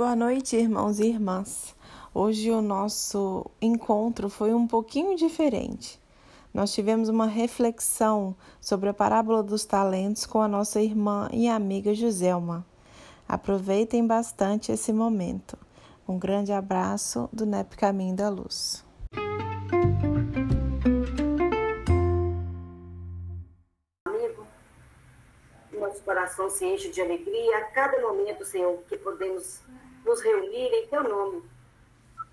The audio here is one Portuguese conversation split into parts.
Boa noite, irmãos e irmãs. Hoje o nosso encontro foi um pouquinho diferente. Nós tivemos uma reflexão sobre a parábola dos talentos com a nossa irmã e amiga Joselma. Aproveitem bastante esse momento. Um grande abraço do NEP Caminho da Luz. Amigo, nosso coração se enche de alegria a cada momento, Senhor, que podemos nos reunir em Teu nome,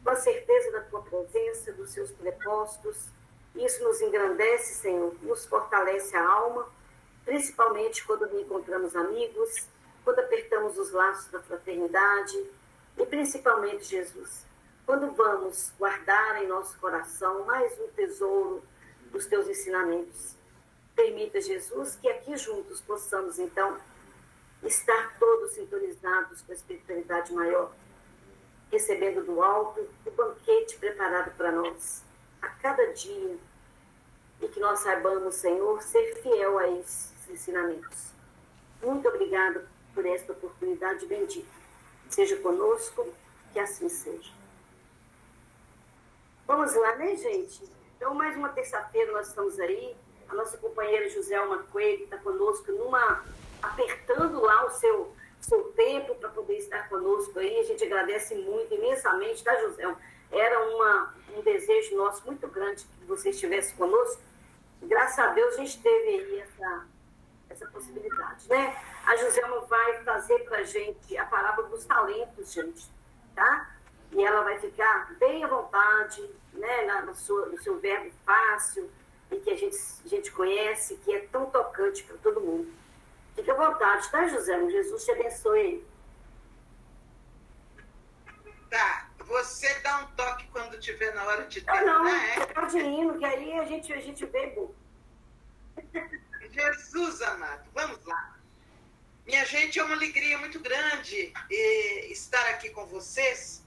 com a certeza da Tua presença, dos Seus prepostos. Isso nos engrandece, Senhor, nos fortalece a alma, principalmente quando reencontramos amigos, quando apertamos os laços da fraternidade e principalmente, Jesus, quando vamos guardar em nosso coração mais um tesouro dos teus ensinamentos. Permita, Jesus, que aqui juntos possamos, então, estar todos sintonizados com a espiritualidade maior, recebendo do alto o banquete preparado para nós a cada dia e que nós saibamos, Senhor, ser fiel a esses ensinamentos. Muito obrigado por esta oportunidade bendita. Seja conosco, que assim seja. Vamos lá, né, gente? Então, mais uma terça-feira nós estamos aí. A nossa companheira Joselma Coelho está conosco numa apertando lá o seu, seu tempo para poder estar conosco aí. A gente agradece muito, imensamente, tá, José? Era uma, um desejo nosso muito grande que você estivesse conosco. Graças a Deus a gente teve aí essa, essa possibilidade, né? A Joselma vai trazer para a gente a parábola dos talentos, gente, tá? E ela vai ficar bem à vontade, né, na, na sua, no seu verbo fácil, e que a gente, a gente conhece, que é tão tocante para todo mundo. Fique à vontade, tá, José? Jesus te abençoe. Tá. Você dá um toque quando tiver na hora de terminar, não, não, é? pode ir, que aí a gente, a gente vê. Jesus amado, vamos lá. Minha gente, é uma alegria muito grande eh, estar aqui com vocês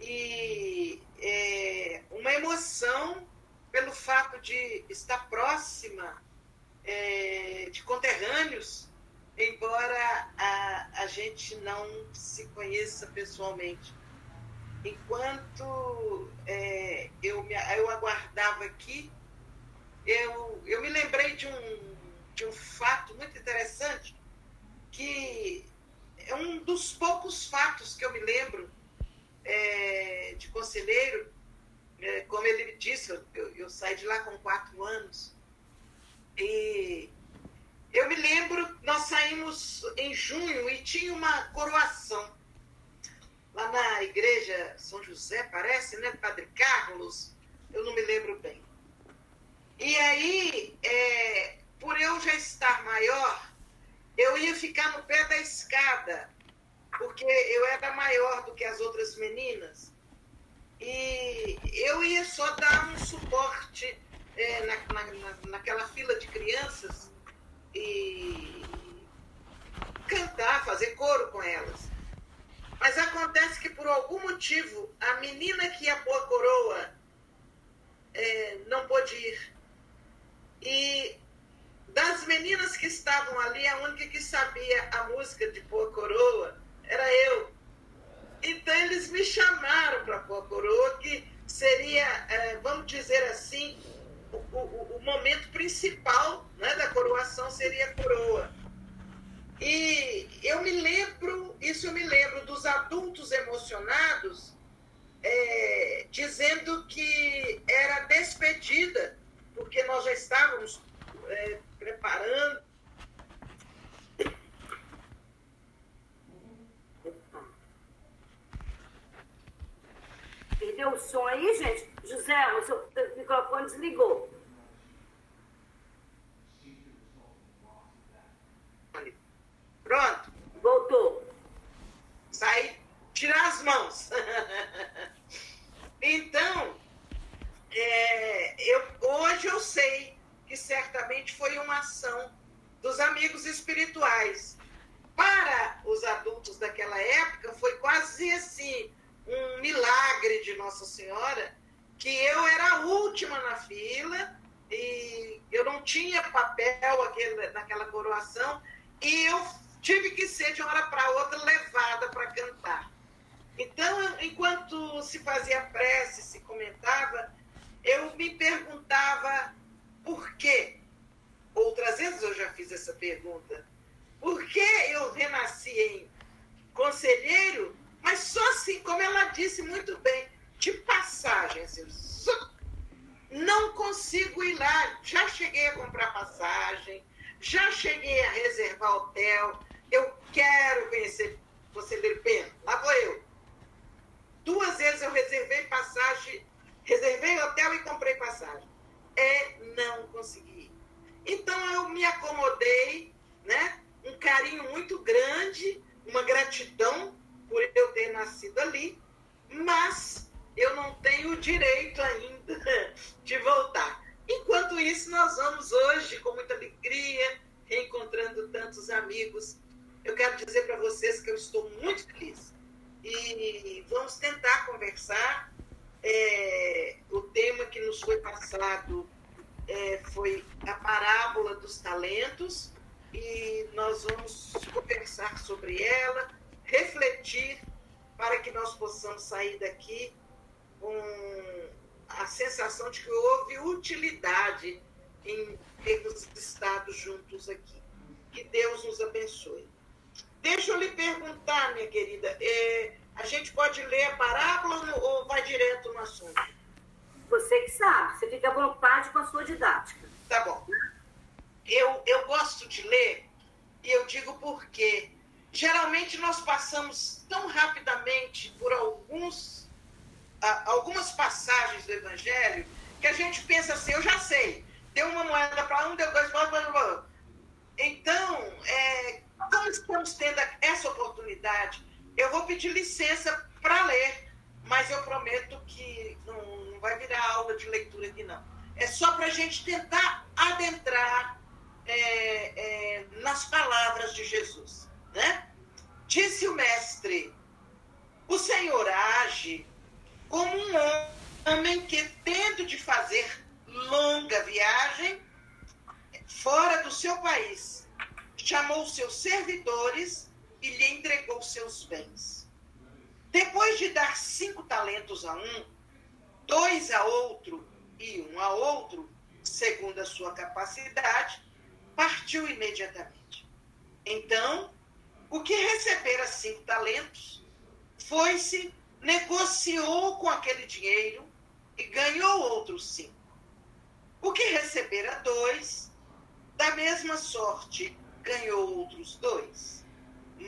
e é, uma emoção pelo fato de estar próxima é, de conterrâneos, embora a, a gente não se conheça pessoalmente. Enquanto é, eu, me, eu aguardava aqui, eu, eu me lembrei de um, de um fato muito interessante, que é um dos poucos fatos que eu me lembro é, de conselheiro, é, como ele disse, eu, eu saí de lá com quatro anos, e eu me lembro, nós saímos em junho e tinha uma coroação lá na igreja São José, parece, né? Padre Carlos, eu não me lembro bem. E aí, é, por eu já estar maior, eu ia ficar no pé da escada, porque eu era maior do que as outras meninas. E eu ia só dar um suporte é, na, na, naquela fila de crianças e cantar, fazer coro com elas. Mas acontece que por algum motivo a menina que ia pôr a coroa é, não pôde ir. E das meninas que estavam ali, a única que sabia a música de pôr a coroa era eu. Então eles me chamaram para pôr a coroa, que seria, é, vamos dizer assim, o, o, momento principal né, da coroação seria a coroa. E eu me lembro, isso eu me lembro dos adultos emocionados é, dizendo que era despedida, porque nós já estávamos é, preparando. Perdeu o som aí, gente? José, o seu microfone desligou. Pronto. Voltou. Sai, tirar as mãos. então, é, eu, hoje eu sei que certamente foi uma ação dos amigos espirituais. Para os adultos daquela época, foi quase assim um milagre de Nossa Senhora que eu era a última na fila e eu não tinha papel aquele, naquela coroação e eu tive que ser de uma hora para outra levada para cantar. se fazia prece, se comentava, eu me perguntava por quê. Outras vezes eu já fiz essa pergunta. Por que eu renasci em conselheiro, mas só assim, como ela disse muito bem, de passagem, assim, não consigo ir lá. Já cheguei a comprar passagem, já cheguei a reservar hotel. Eu quero conhecer Conselheiro Pena. Lá vou eu. Duas vezes eu reservei passagem, reservei hotel e comprei passagem. E não consegui. Então eu me acomodei, né? Um carinho muito grande, uma gratidão por eu ter nascido ali, mas eu não tenho o direito ainda de voltar. Enquanto isso, nós vamos hoje, com muita alegria, reencontrando tantos amigos. Eu quero dizer para vocês que eu estou muito feliz. E vamos tentar conversar. É, o tema que nos foi passado é, foi a parábola dos talentos e nós vamos conversar sobre ela, refletir para que nós possamos sair daqui com a sensação de que houve utilidade em termos estado juntos aqui. Que Deus nos abençoe. Deixa eu lhe perguntar, minha querida, é, a gente pode ler a parábola ou vai direto no assunto? Você que sabe, você fica à vontade com a sua didática. Tá bom. Eu, eu gosto de ler e eu digo por quê. Geralmente nós passamos tão rapidamente por alguns algumas passagens do Evangelho que a gente pensa assim, eu já sei, deu uma moeda para um, deu dois para. Então, é, como estamos tendo essa oportunidade, eu vou pedir licença para ler, mas eu prometo que não, não vai virar aula de leitura aqui, não. É só para a gente tentar adentrar é, é, nas palavras de Jesus. Né? Disse o mestre: o Senhor age como um homem que, tendo de fazer longa viagem fora do seu país, chamou seus servidores e lhe entregou seus bens. Depois de dar cinco talentos a um, dois a outro e um a outro, segundo a sua capacidade, partiu imediatamente. Então, o que recebera cinco talentos foi-se negociou com aquele dinheiro e ganhou outros cinco. O que recebera dois, da mesma sorte, ganhou outros dois.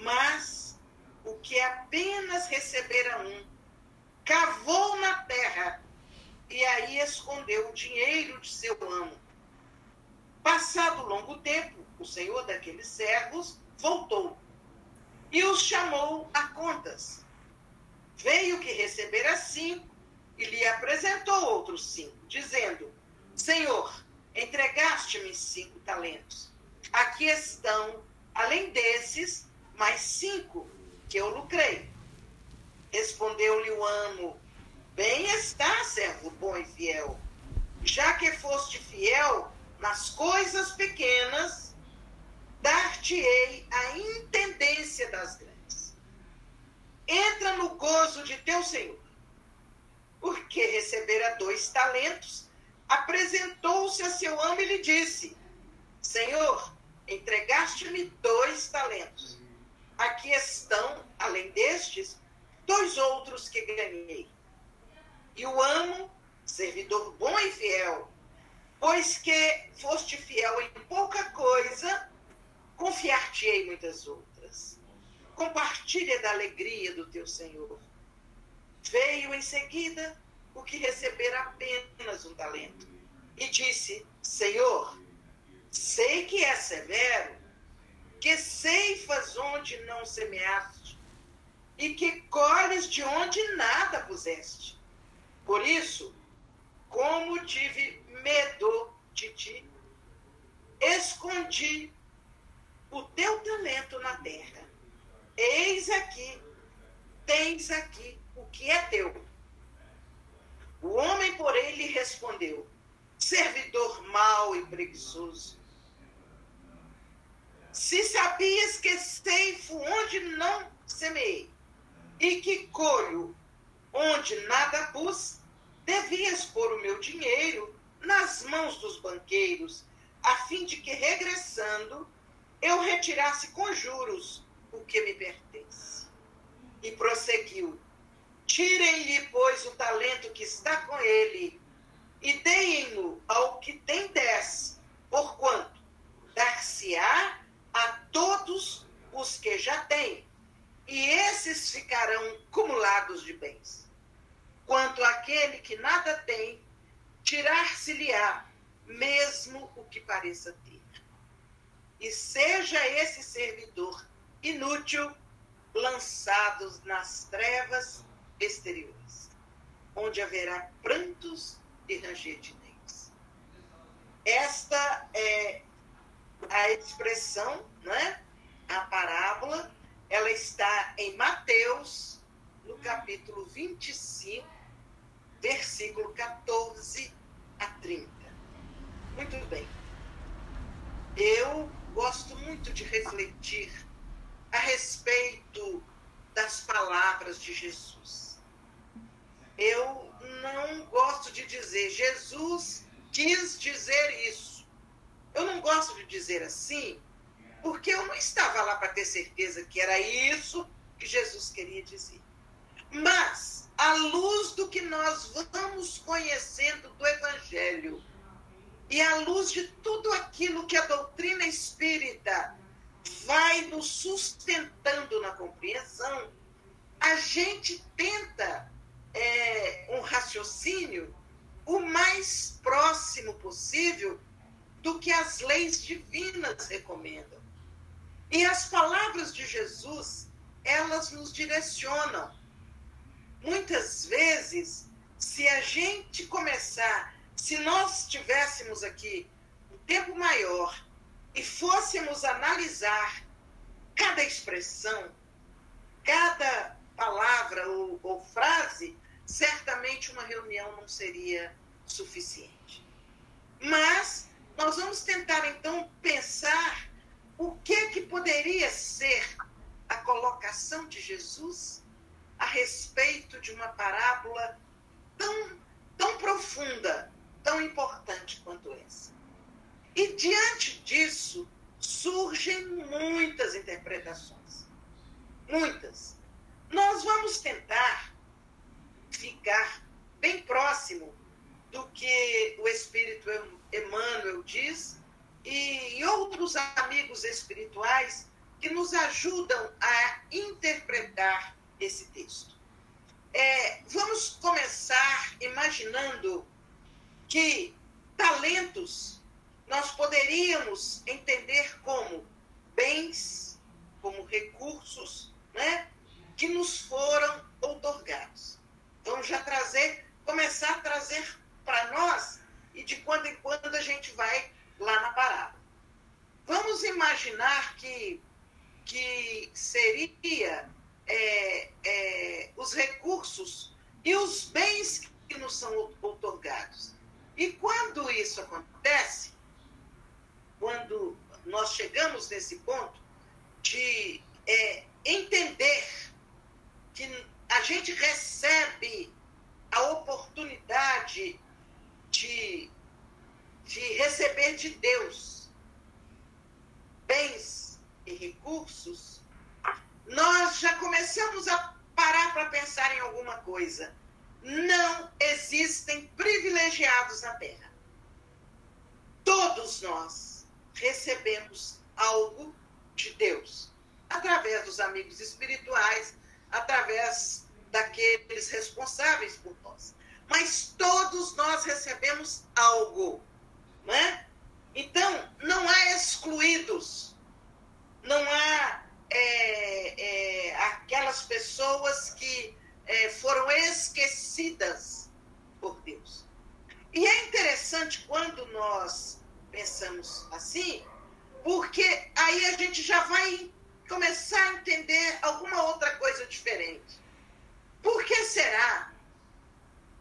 Mas o que apenas recebera um, cavou na terra e aí escondeu o dinheiro de seu amo. Passado longo tempo, o senhor daqueles servos voltou e os chamou a contas veio que recebera cinco e lhe apresentou outros cinco, dizendo: Senhor, entregaste-me cinco talentos. Aqui estão, além desses, mais cinco que eu lucrei. Respondeu-lhe o amo: Bem está, servo bom e fiel. Já que foste fiel nas coisas pequenas, dar-te-ei a intendência das grandes entra no gozo de teu Senhor. Porque recebera dois talentos, apresentou-se a seu amo e lhe disse: Senhor, entregaste-me dois talentos. Aqui estão, além destes, dois outros que ganhei. E o amo, servidor bom e fiel, pois que foste fiel em pouca coisa, confiar-te-ei muitas outras compartilha da alegria do teu Senhor. Veio em seguida o que recebera apenas um talento e disse: Senhor, sei que é severo, que ceifas onde não semeaste e que colhes de onde nada puseste. Por isso, como tive medo de ti, escondi o teu talento na terra. Eis aqui, tens aqui o que é teu. O homem, porém, lhe respondeu: servidor mau e preguiçoso. Se sabias que ceifo onde não semeei, e que colho onde nada pus, devias pôr o meu dinheiro nas mãos dos banqueiros, a fim de que, regressando, eu retirasse com juros o que me pertence. E prosseguiu: Tirem-lhe, pois, o talento que está com ele, e deem-no ao que tem dez, porquanto dar-se-á a todos os que já têm, e esses ficarão cumulados de bens. Quanto àquele que nada tem, tirar-se-lhe-á mesmo o que pareça ter. E seja esse servidor inútil lançado nas trevas exteriores, onde haverá prantos e ranger de dentes. Esta é a expressão, né? a parábola, ela está em Mateus, no capítulo 25, versículo 14 a 30. Muito bem. Eu gosto muito de refletir a respeito das palavras de Jesus. Eu não gosto de dizer Jesus quis dizer isso. Eu não gosto de dizer assim, porque eu não estava lá para ter certeza que era isso que Jesus queria dizer. Mas, à luz do que nós vamos conhecendo do Evangelho, e à luz de tudo aquilo que a doutrina espírita vai nos sustentando na compreensão, a gente tenta é, um raciocínio o mais próximo possível do que as leis divinas recomendam. E as palavras de Jesus, elas nos direcionam. Muitas vezes, se a gente começar, se nós tivéssemos aqui um tempo maior e fôssemos analisar cada expressão, cada palavra ou, ou frase, certamente uma reunião não seria suficiente. Mas nós vamos tentar então pensar o que que poderia ser a colocação de Jesus a respeito de uma parábola tão, tão profunda, tão importante quanto essa. E diante disso surgem muitas interpretações. Muitas. Nós vamos tentar ficar bem próximo do que o Espírito Emmanuel diz e outros amigos espirituais que nos ajudam a interpretar esse texto. É, vamos começar imaginando que talentos nós poderíamos entender como bens, como recursos, né, que nos foram outorgados. Vamos já trazer, começar a trazer para nós e de quando em quando a gente vai lá na parada. Vamos imaginar que, que seria é, é, os recursos e os bens que nos são outorgados. E quando isso acontece, quando nós chegamos nesse ponto de é, entender que a gente recebe a oportunidade de de receber de Deus bens e recursos, nós já começamos a parar para pensar em alguma coisa. Não existem privilegiados na Terra. Todos nós recebemos algo de Deus, através dos amigos espirituais, através daqueles responsáveis por nós. Mas todos nós recebemos algo. Né? Então, não há excluídos, não há é, é, aquelas pessoas que é, foram esquecidas por Deus. E é interessante quando nós pensamos assim, porque aí a gente já vai começar a entender alguma outra coisa diferente. Por que será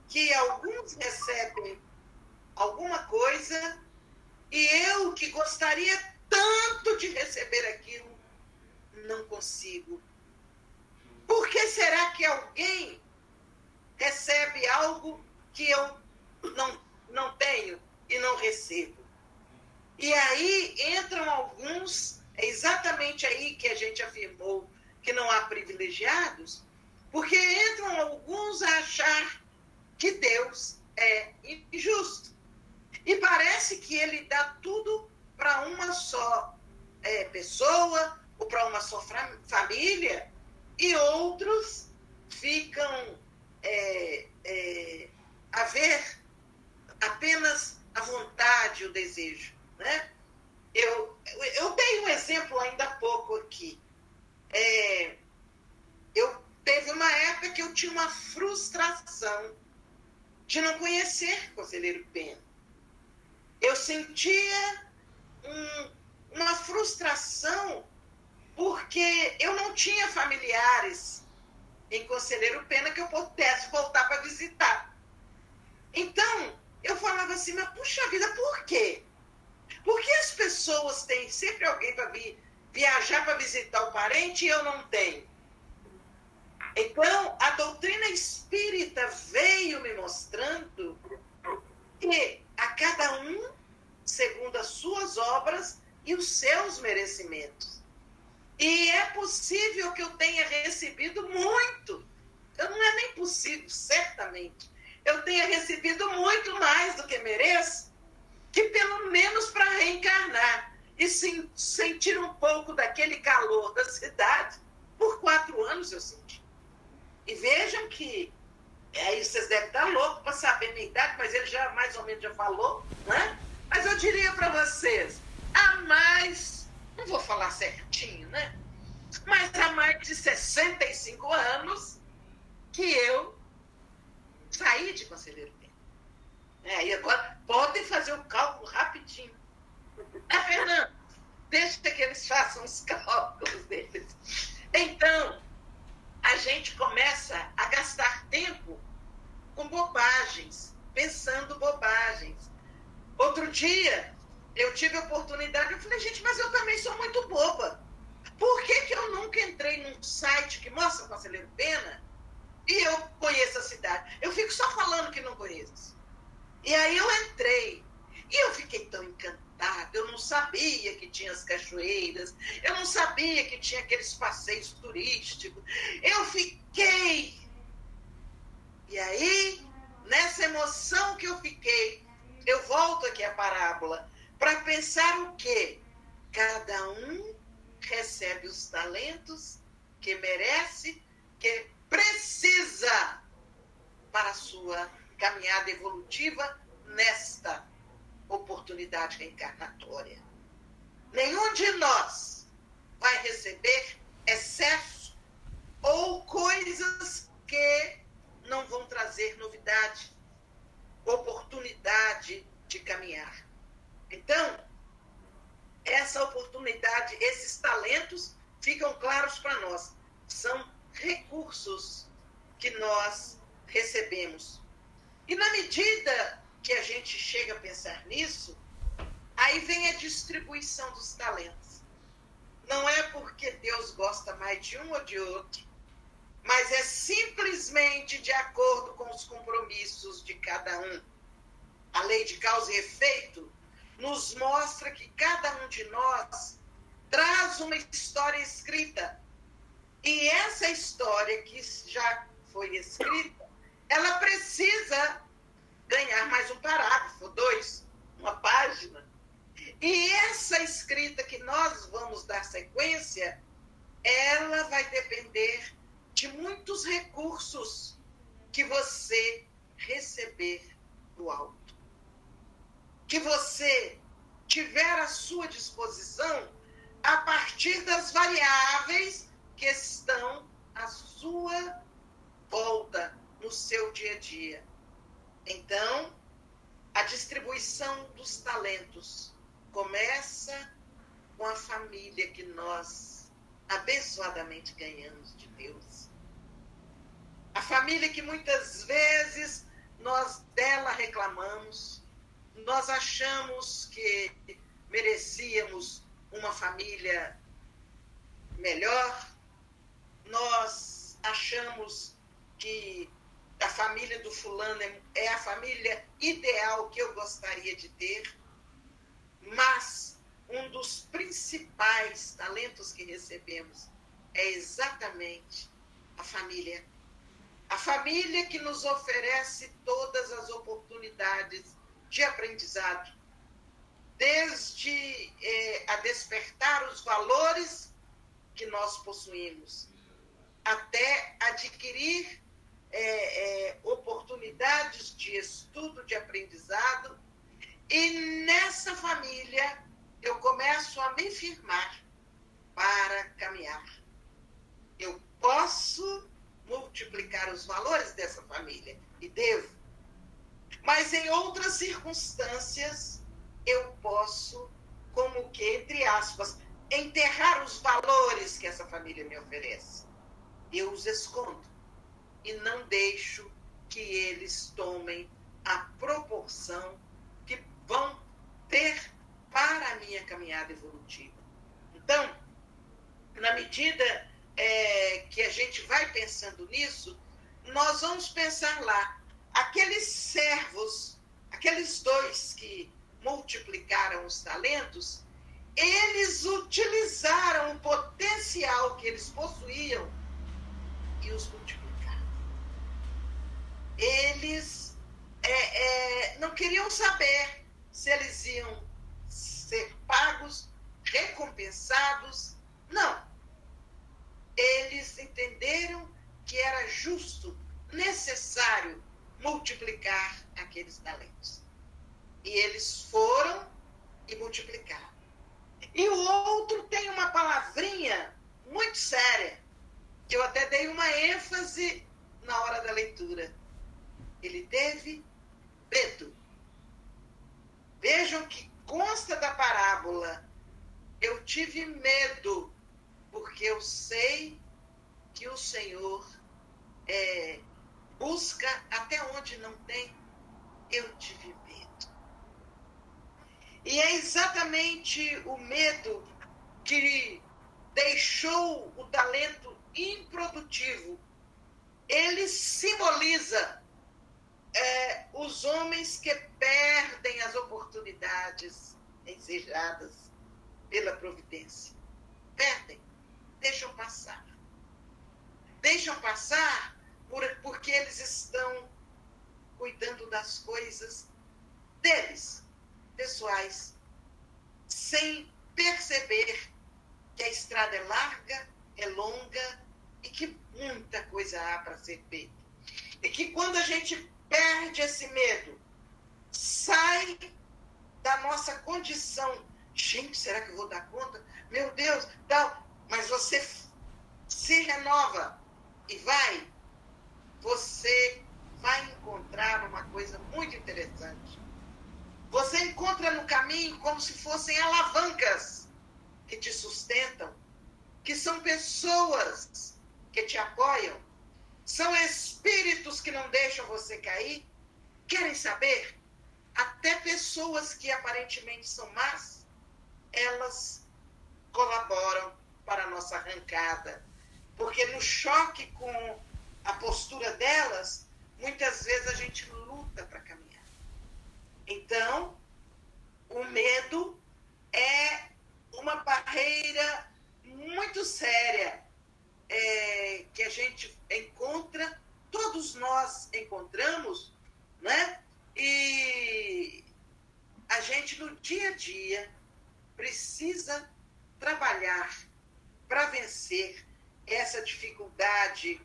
que alguns recebem alguma coisa e eu que gostaria tanto de receber aquilo, não consigo. Por que será que alguém que eu não, não tenho e não recebo. E aí entram alguns, é exatamente aí que a gente afirmou que não há privilegiados, porque entram alguns a achar que Deus é injusto. E parece que ele dá tudo para uma só é, pessoa ou para uma só família, e outros ficam é, é, a ver apenas a vontade, o desejo. Né? Eu, eu dei um exemplo ainda há pouco aqui. É, eu teve uma época que eu tinha uma frustração de não conhecer Conselheiro Pena. Eu sentia um, uma frustração porque eu não tinha familiares em Conselheiro Pena que eu pudesse voltar para visitar. Então, eu falava assim, mas puxa vida, por quê? Por que as pessoas têm sempre alguém para viajar para visitar o parente e eu não tenho? Então, a doutrina espírita veio me mostrando que a cada um, segundo as suas obras e os seus merecimentos. E é possível que eu tenha recebido muito. Eu não é nem possível, certamente. Eu tenha recebido muito mais do que mereço, que pelo menos para reencarnar e sim, sentir um pouco daquele calor da cidade, por quatro anos eu senti. E vejam que aí vocês devem estar loucos para saber minha idade, mas ele já mais ou menos já falou, né? Mas eu diria para vocês, há mais, não vou falar certinho, né? Mas há mais de 65 anos que eu saí de conselheiro. É, e agora podem fazer o cálculo rapidinho. Ah, Fernando, deixa que eles façam os cálculos deles. Então, a gente começa a gastar tempo com bobagens, pensando bobagens. Outro dia, eu tive a oportunidade, eu falei, gente, mas eu também sou muito boba. Por que, que eu nunca entrei num site que mostra o Conselheiro Pena e eu conheço a cidade? Eu fico só falando que não conheço. E aí eu entrei e eu fiquei tão encantada eu não sabia que tinha as cachoeiras, eu não sabia que tinha aqueles passeios turísticos. Eu fiquei. E aí, nessa emoção que eu fiquei, eu volto aqui à parábola para pensar o quê? Cada um recebe os talentos que merece, que precisa para a sua caminhada evolutiva nesta oportunidade reencarnatória. Nenhum de nós vai receber excesso ou coisas que não vão trazer novidade, oportunidade de caminhar. Então, essa oportunidade, esses talentos ficam claros para nós. São recursos que nós recebemos. E na medida que a gente chega a pensar nisso, aí vem a distribuição dos talentos. Não é porque Deus gosta mais de um ou de outro, mas é simplesmente de acordo com os compromissos de cada um. A lei de causa e efeito nos mostra que cada um de nós traz uma história escrita. E essa história que já foi escrita, ela precisa ganhar mais um parágrafo, dois, uma página. E essa escrita que nós vamos dar sequência, ela vai depender de muitos recursos que você receber do alto. Que você tiver à sua disposição a partir das variáveis que estão à sua volta no seu dia a dia. Então, a distribuição dos talentos começa com a família que nós abençoadamente ganhamos de Deus. A família que muitas vezes nós dela reclamamos, nós achamos que merecíamos uma família melhor, nós achamos que a família do fulano é, é a família ideal que eu gostaria de ter, mas um dos principais talentos que recebemos é exatamente a família. A família que nos oferece todas as oportunidades de aprendizado, desde eh, a despertar os valores que nós possuímos, até adquirir é, é, oportunidades de estudo, de aprendizado. E nessa família eu começo a me firmar para caminhar. Eu posso multiplicar os valores dessa família e devo. Mas em outras circunstâncias eu posso, como que, entre aspas, enterrar os valores que essa família me oferece. Eu os escondo e não deixo que eles tomem a proporção que vão ter para a minha caminhada evolutiva. Então, na medida é, que a gente vai pensando nisso, nós vamos pensar lá, aqueles servos, aqueles dois que multiplicaram os talentos, eles utilizaram o potencial que eles possuíam e os multiplicaram eles é, é, não queriam saber se eles iam ser pagos, recompensados. Não. Eles entenderam que era justo, necessário multiplicar aqueles talentos. E eles foram e multiplicaram. E o outro tem uma palavrinha muito séria, que eu até dei uma ênfase na hora da leitura ele teve medo. Vejam que consta da parábola. Eu tive medo, porque eu sei que o Senhor é, busca até onde não tem. Eu tive medo. E é exatamente o medo que deixou o talento improdutivo. Ele simboliza é, os homens que perdem as oportunidades desejadas pela providência. Perdem, deixam passar. Deixam passar por, porque eles estão cuidando das coisas deles, pessoais, sem perceber que a estrada é larga, é longa e que muita coisa há para ser feita. E que quando a gente perde esse medo, sai da nossa condição. Gente, será que eu vou dar conta? Meu Deus, tal. Mas você se renova e vai, você vai encontrar uma coisa muito interessante. Você encontra no caminho como se fossem alavancas que te sustentam, que são pessoas que te apoiam, são espíritos que não deixam você cair? Querem saber? Até pessoas que aparentemente são más, elas colaboram para a nossa arrancada. Porque no choque com a postura delas, muitas vezes a gente luta para caminhar. Então, o medo é uma barreira muito séria é, que a gente encontra, todos nós encontramos, né? E a gente no dia a dia precisa trabalhar para vencer essa dificuldade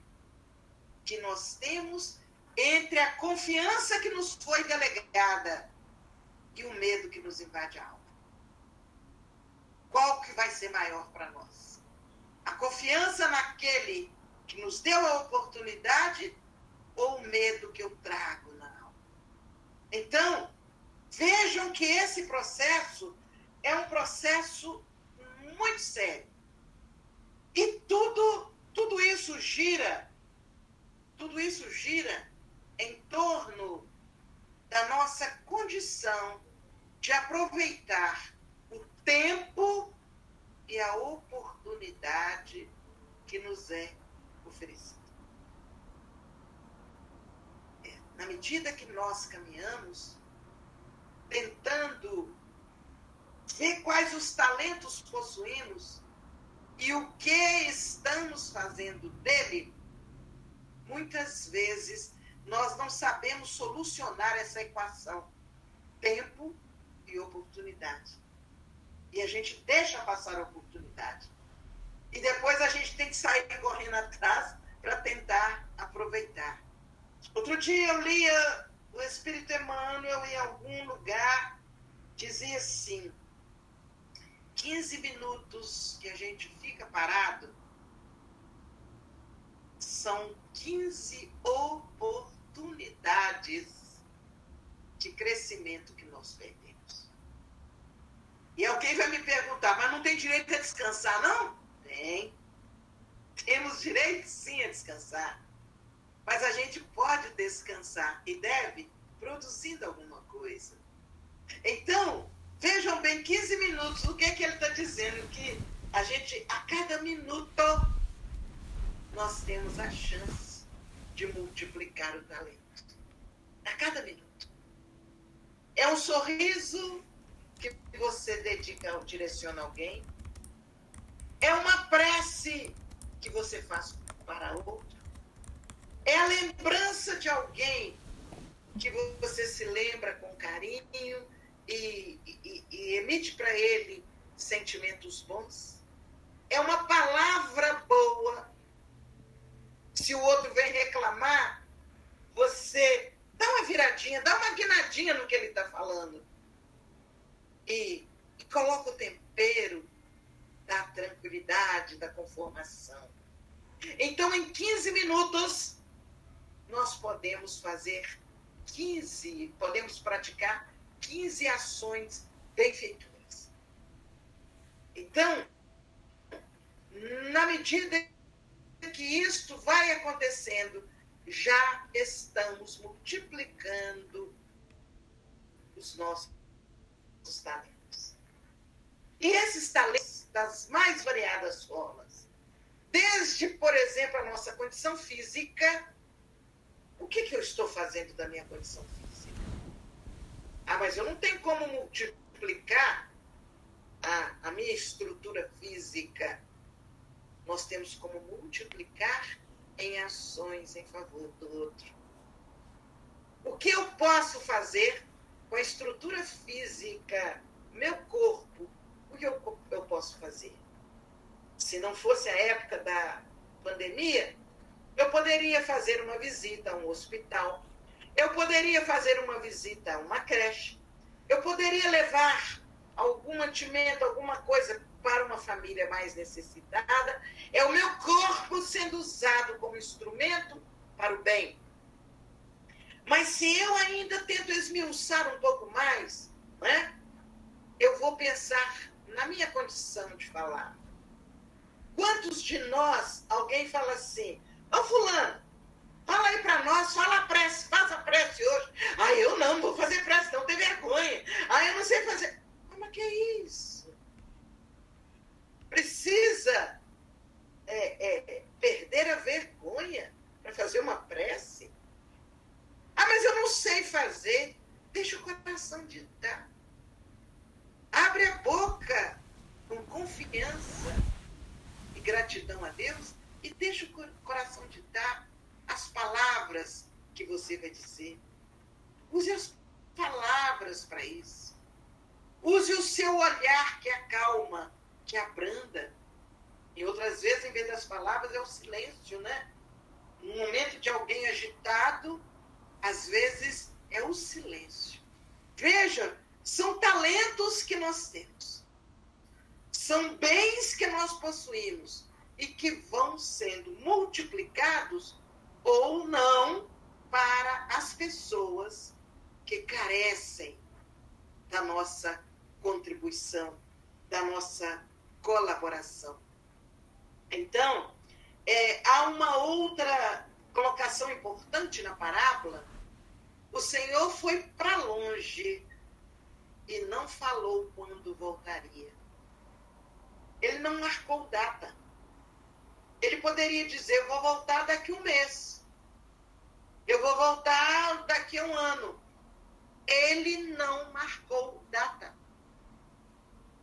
que nós temos entre a confiança que nos foi delegada e o medo que nos invade a alma. Qual que vai ser maior para nós? A confiança naquele que nos deu a oportunidade ou o medo que eu trago na alma. Então, vejam que esse processo é um processo muito sério. E tudo, tudo isso gira, tudo isso gira em torno da nossa condição de aproveitar o tempo e a oportunidade que nos é oferecida. medida que nós caminhamos, tentando ver quais os talentos possuímos e o que estamos fazendo dele, muitas vezes nós não sabemos solucionar essa equação tempo e oportunidade. E a gente deixa passar a oportunidade. E depois a gente tem que sair correndo atrás para tentar aproveitar. Outro dia eu lia o Espírito Emmanuel em algum lugar, dizia assim: 15 minutos que a gente fica parado são 15 oportunidades de crescimento que nós perdemos. E alguém vai me perguntar, mas não tem direito a descansar, não? Tem. Temos direito sim a descansar. Mas a gente pode descansar e deve produzindo alguma coisa. Então, vejam bem, 15 minutos, o que é que ele está dizendo? Que a gente, a cada minuto, nós temos a chance de multiplicar o talento. A cada minuto. É um sorriso que você dedica, direciona alguém. É uma prece que você faz para outro é a lembrança de alguém que você se lembra com carinho e, e, e emite para ele sentimentos bons. É uma palavra boa. Se o outro vem reclamar, você dá uma viradinha, dá uma guinadinha no que ele está falando. E, e coloca o tempero da tranquilidade, da conformação. Então, em 15 minutos, nós podemos fazer 15, podemos praticar 15 ações benfeitoras. Então, na medida que isto vai acontecendo, já estamos multiplicando os nossos talentos. E esses talentos, das mais variadas formas, desde, por exemplo, a nossa condição física, o que, que eu estou fazendo da minha condição física? Ah, mas eu não tenho como multiplicar a, a minha estrutura física. Nós temos como multiplicar em ações em favor do outro. O que eu posso fazer com a estrutura física, meu corpo? O que eu, eu posso fazer? Se não fosse a época da pandemia, eu poderia fazer uma visita a um hospital. Eu poderia fazer uma visita a uma creche. Eu poderia levar algum mantimento, alguma coisa para uma família mais necessitada. É o meu corpo sendo usado como instrumento para o bem. Mas se eu ainda tento esmiuçar um pouco mais, né, eu vou pensar na minha condição de falar. Quantos de nós, alguém fala assim, Ô fulano, fala aí para nós, fala a prece, faça a prece hoje. Ah, eu não, vou fazer prece, não, tem vergonha. Ah, eu não sei fazer. Ah, mas que é isso? Precisa é, é, perder a vergonha para fazer uma prece? Ah, mas eu não sei fazer. Deixa o coração de dar. Abre a boca com confiança e gratidão a Deus e deixa o coração de dar as palavras que você vai dizer. Use as palavras para isso. Use o seu olhar que acalma, que abranda. E outras vezes, em vez das palavras, é o silêncio, né? No momento de alguém agitado, às vezes é o silêncio. Veja, são talentos que nós temos. São bens que nós possuímos e que vão sendo multiplicados ou não para as pessoas que carecem da nossa contribuição, da nossa colaboração. Então, é, há uma outra colocação importante na parábola. O Senhor foi para longe e não falou quando voltaria. Ele não marcou data. Ele poderia dizer: vou voltar daqui um mês. Eu vou voltar daqui daqui a um ano. Ele não marcou data.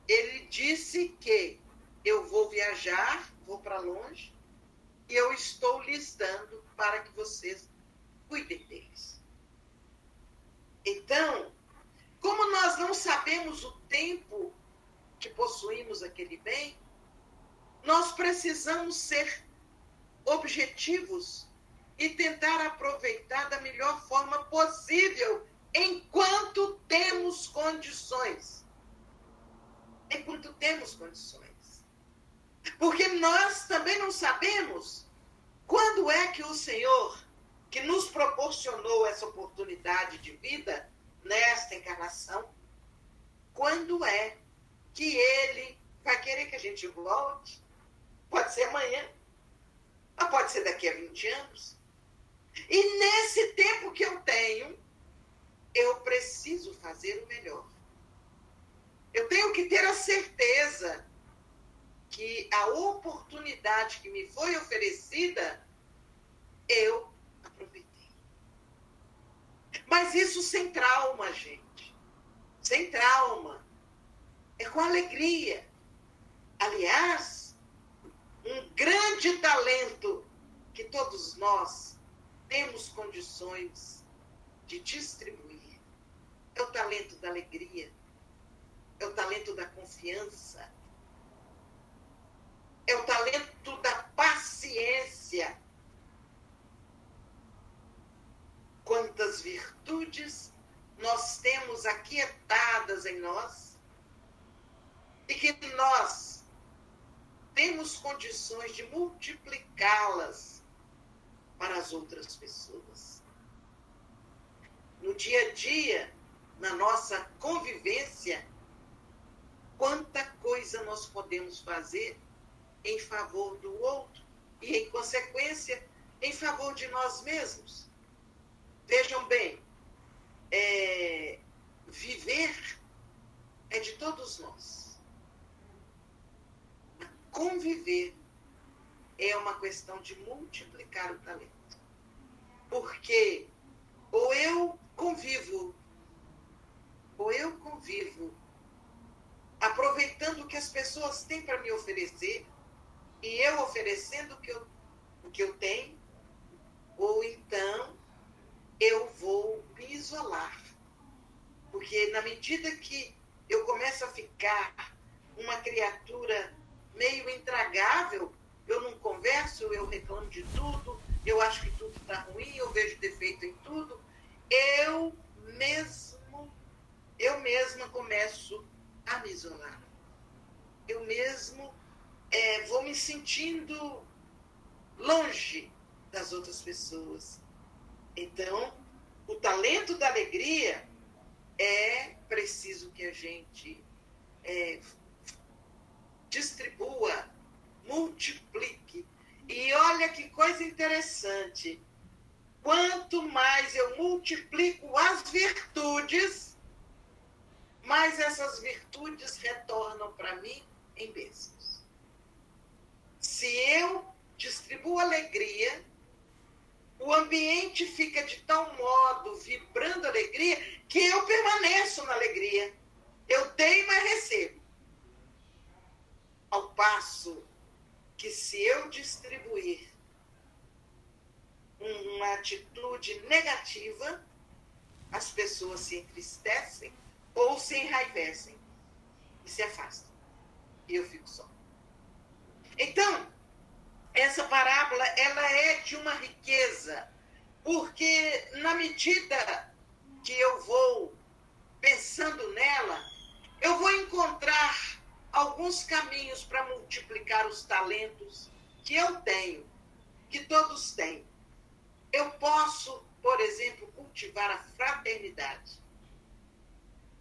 Ele disse que eu vou viajar, vou para longe, e eu estou lhes dando para que vocês cuidem deles. Então, como nós não sabemos o tempo que possuímos aquele bem, nós precisamos ser objetivos e tentar aproveitar da melhor forma possível enquanto temos condições. Enquanto temos condições. Porque nós também não sabemos quando é que o Senhor, que nos proporcionou essa oportunidade de vida nesta encarnação, quando é que Ele vai querer que a gente volte? Pode ser amanhã, mas pode ser daqui a 20 anos. E nesse tempo que eu tenho, eu preciso fazer o melhor. Eu tenho que ter a certeza que a oportunidade que me foi oferecida, eu. Mas isso sem trauma, gente. Sem trauma. É com alegria. Aliás, um grande talento que todos nós temos condições de distribuir. É o talento da alegria, é o talento da confiança, é o talento da paciência. Quantas virtudes nós temos aquietadas em nós e que nós temos condições de multiplicá-las para as outras pessoas. No dia a dia, na nossa convivência, quanta coisa nós podemos fazer em favor do outro e, em consequência, em favor de nós mesmos. Vejam bem, é, viver é de todos nós. Conviver é uma questão de multiplicar o talento. Porque ou eu convivo, ou eu convivo aproveitando o que as pessoas têm para me oferecer, e eu oferecendo o que eu, o que eu tenho, ou então eu vou me isolar. Porque na medida que eu começo a ficar uma criatura meio intragável, eu não converso, eu reclamo de tudo, eu acho que tudo está ruim, eu vejo defeito em tudo, eu mesmo, eu mesma começo a me isolar. Eu mesmo é, vou me sentindo longe das outras pessoas. Então, o talento da alegria é preciso que a gente é, distribua, multiplique. E olha que coisa interessante. Quanto mais eu multiplico as virtudes, mais essas virtudes retornam para mim em bênçãos se eu distribuo alegria, o ambiente fica de tal modo vibrando alegria que eu permaneço na alegria. Eu dei, mas recebo. Ao passo que se eu distribuir uma atitude negativa, as pessoas se entristecem ou se enraivecem e se afastam. E eu fico só. Então, essa parábola ela é de uma riqueza, porque na medida que eu vou pensando nela, eu vou encontrar alguns caminhos para multiplicar os talentos que eu tenho, que todos têm. Eu posso, por exemplo, cultivar a fraternidade.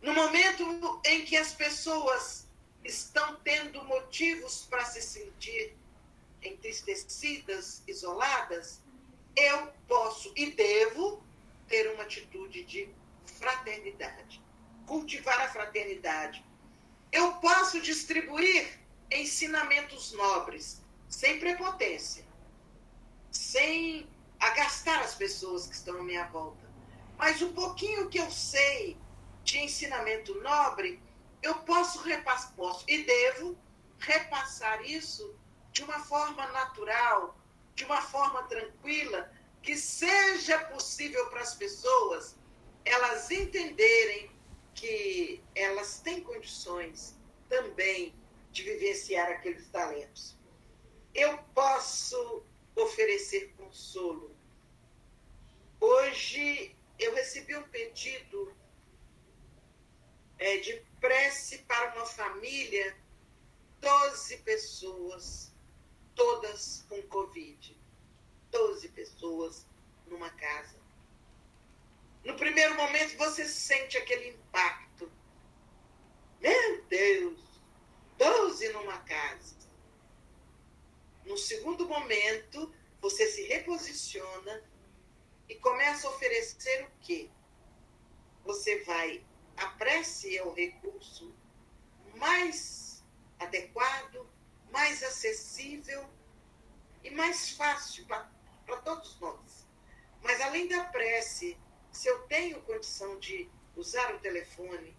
No momento em que as pessoas estão tendo motivos para se sentir entristecidas, isoladas, eu posso e devo ter uma atitude de fraternidade, cultivar a fraternidade. Eu posso distribuir ensinamentos nobres, sem prepotência, sem agastar as pessoas que estão à minha volta, Mas o pouquinho que eu sei de ensinamento nobre, eu posso repassar, posso e devo repassar isso de uma forma natural, de uma forma tranquila, que seja possível para as pessoas elas entenderem que elas têm condições também de vivenciar aqueles talentos. Eu posso oferecer consolo. Hoje eu recebi um pedido é, de prece para uma família, 12 pessoas, todas com Covid. 12 pessoas numa casa. No primeiro momento você sente aquele impacto. Meu Deus, 12 numa casa. No segundo momento, você se reposiciona e começa a oferecer o quê? Você vai, a é o recurso mais adequado, mais acessível e mais fácil para todos nós. Mas além da prece, se eu tenho condição de usar o telefone,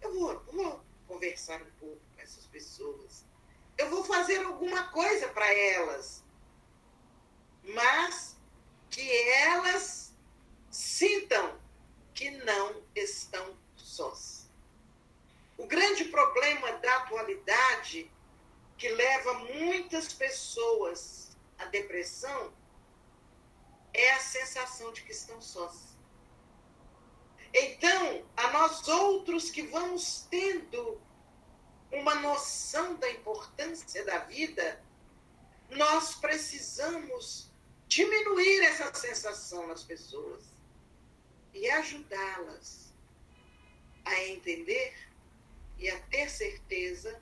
eu vou, vou conversar um pouco com essas pessoas. Eu vou fazer alguma coisa para elas. Mas que elas sintam que não estão sós. O grande problema da atualidade que leva muitas pessoas à depressão é a sensação de que estão sós. Então, a nós outros que vamos tendo uma noção da importância da vida, nós precisamos diminuir essa sensação nas pessoas e ajudá-las a entender e a ter certeza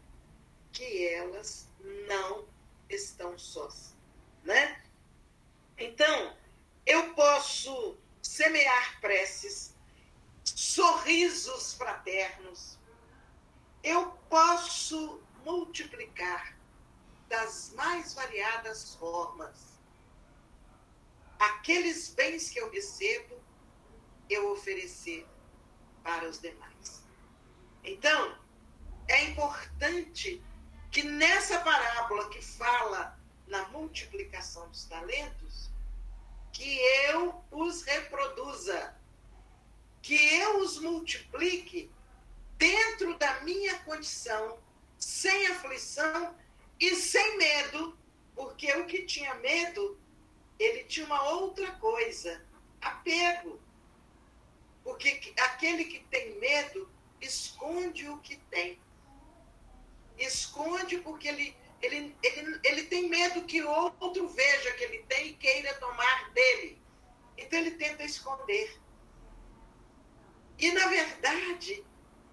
que elas não estão sós, né? Então, eu posso semear preces, sorrisos fraternos, eu posso multiplicar das mais variadas formas aqueles bens que eu recebo, eu oferecer para os demais. Então, é importante que nessa parábola que fala na multiplicação dos talentos, que eu os reproduza, que eu os multiplique dentro da minha condição, sem aflição e sem medo, porque o que tinha medo, ele tinha uma outra coisa, apego. Porque aquele que tem medo esconde o que tem. Esconde porque ele ele, ele, ele tem medo que outro veja que ele tem e queira tomar dele. Então ele tenta esconder. E, na verdade,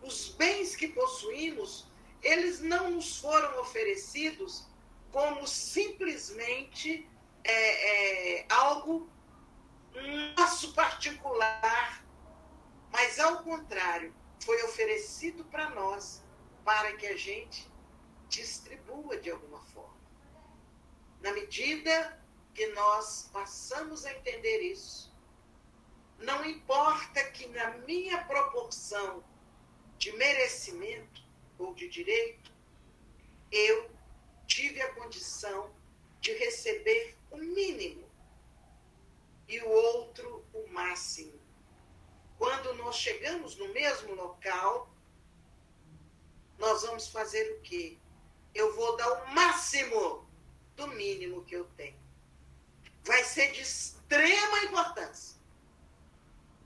os bens que possuímos, eles não nos foram oferecidos como simplesmente é, é, algo nosso particular, mas ao contrário, foi oferecido para nós para que a gente distribua de alguma forma. Na medida que nós passamos a entender isso, não importa que na minha proporção de merecimento ou de direito, eu tive a condição de receber o mínimo e o outro o máximo. Quando nós chegamos no mesmo local, nós vamos fazer o quê? Eu vou dar o máximo do mínimo que eu tenho. Vai ser de extrema importância.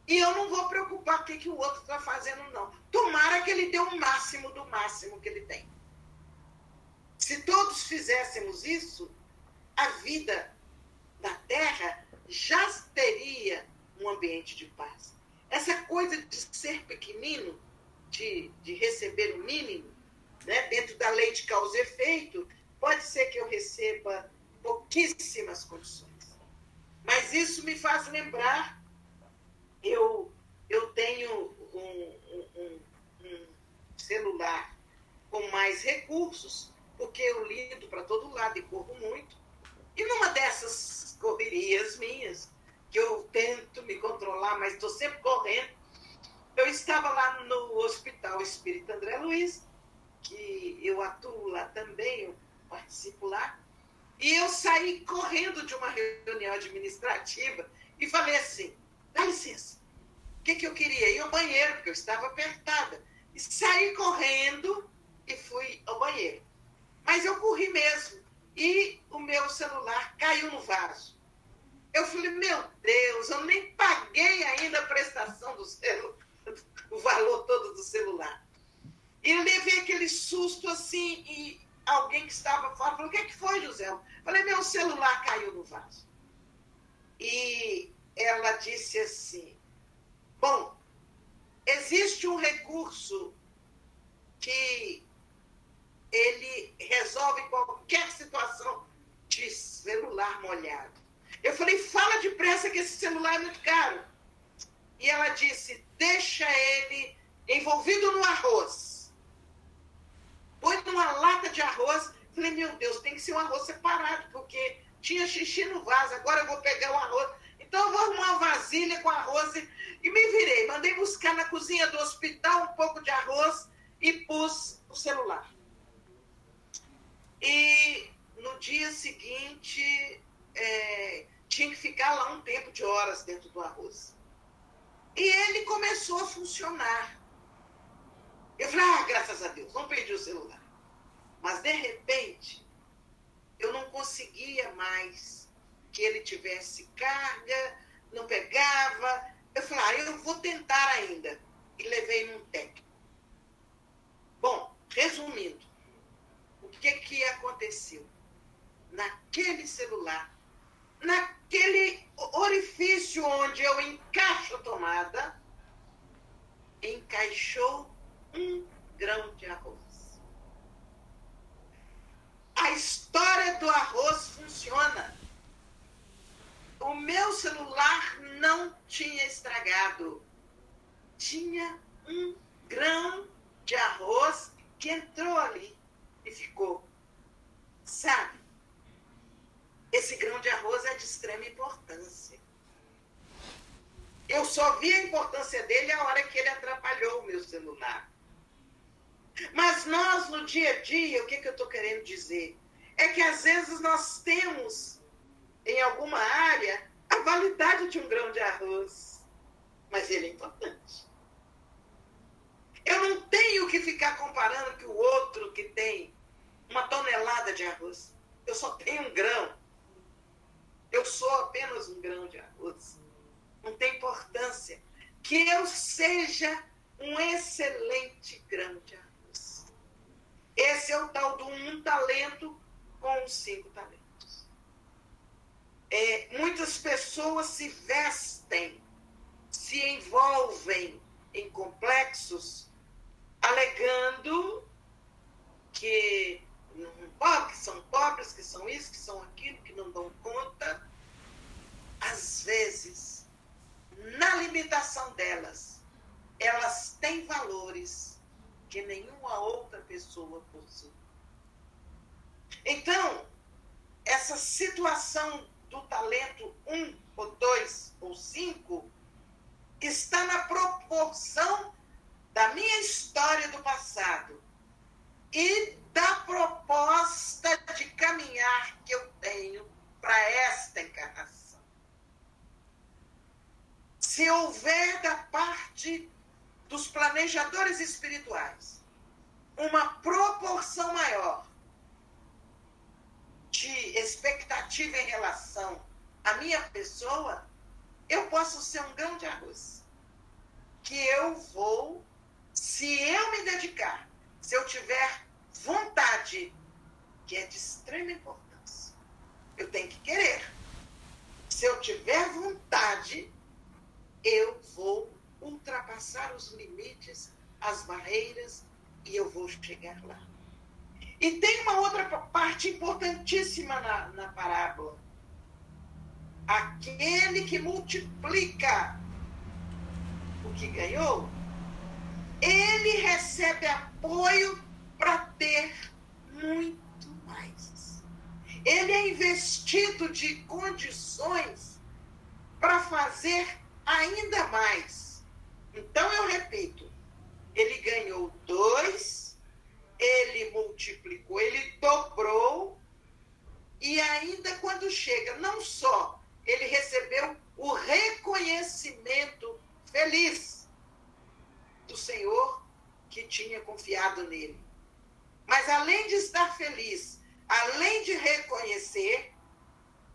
E eu não vou preocupar o que, que o outro está fazendo, não. Tomara que ele dê o máximo do máximo que ele tem. Se todos fizéssemos isso, a vida da Terra já teria um ambiente de paz. Essa coisa de ser pequenino, de, de receber o mínimo, né, dentro da lei de causa e efeito, pode ser que eu receba pouquíssimas condições. Mas isso me faz lembrar, eu, eu tenho um, um, um celular com mais recursos, porque eu lido para todo lado e corro muito. E numa dessas correrias minhas, que eu tento me controlar, mas estou sempre correndo. Eu estava lá no Hospital Espírita André Luiz, que eu atuo lá também, eu participo lá, e eu saí correndo de uma reunião administrativa e falei assim: dá licença, o que, que eu queria? Ir ao banheiro, porque eu estava apertada. E saí correndo e fui ao banheiro. Mas eu corri mesmo. E o meu celular caiu no vaso. Eu falei, meu Deus, eu nem paguei ainda a prestação do celular, o valor todo do celular. Eu levei aquele susto assim, e alguém que estava fora falou: O que, é que foi, José? Eu falei: Meu celular caiu no vaso. E ela disse assim: Bom, existe um recurso que ele resolve qualquer situação de celular molhado. Eu falei, fala depressa que esse celular é muito caro. E ela disse, deixa ele envolvido no arroz. Põe numa lata de arroz. Falei, meu Deus, tem que ser um arroz separado, porque tinha xixi no vaso, agora eu vou pegar o arroz. Então eu vou arrumar uma vasilha com arroz e, e me virei. Mandei buscar na cozinha do hospital um pouco de arroz e pus o celular. E no dia seguinte, é, tinha que ficar lá um tempo de horas dentro do arroz. E ele começou a funcionar. Eu falei, ah, graças a Deus, não perdi o celular. Mas, de repente, eu não conseguia mais que ele tivesse carga, não pegava. Eu falei, ah, eu vou tentar ainda. E levei num técnico. Bom, resumindo, o que que aconteceu? Naquele celular, naquele orifício onde eu encaixo a tomada, encaixou um grão de arroz. A história do arroz funciona. O meu celular não tinha estragado. Tinha um grão de arroz que entrou ali e ficou. Sabe? Esse grão de arroz é de extrema importância. Eu só vi a importância dele a hora que ele atrapalhou o meu celular. Mas nós, no dia a dia, o que, que eu estou querendo dizer? É que às vezes nós temos, em alguma área, a validade de um grão de arroz. Mas ele é importante. Eu não tenho que ficar comparando que o outro que tem uma tonelada de arroz. Eu só tenho um grão. Eu sou apenas um grão de arroz. Não tem importância. Que eu seja um excelente grão de arroz. Esse é o tal do um talento com cinco talentos. É, muitas pessoas se vestem, se envolvem em complexos alegando que, que são pobres, que são isso, que são aquilo, que não dão conta. Às vezes, na limitação delas, elas têm valores que nenhuma outra pessoa possui. Então, essa situação do talento um ou dois ou cinco está na proporção da minha história do passado e da proposta de caminhar que eu tenho para esta encarnação. Se houver da parte dos planejadores espirituais uma proporção maior de expectativa em relação à minha pessoa, eu posso ser um grão de arroz. Que eu vou se eu me dedicar, se eu tiver vontade, que é de extrema importância, eu tenho que querer. Se eu tiver vontade, eu ultrapassar os limites, as barreiras e eu vou chegar lá. E tem uma outra parte importantíssima na, na parábola. Aquele que multiplica o que ganhou ele recebe apoio para ter muito mais. Ele é investido de condições para fazer ainda mais. Então eu repito, ele ganhou dois, ele multiplicou, ele dobrou, e ainda quando chega, não só ele recebeu o reconhecimento feliz do Senhor que tinha confiado nele. Mas além de estar feliz, além de reconhecer,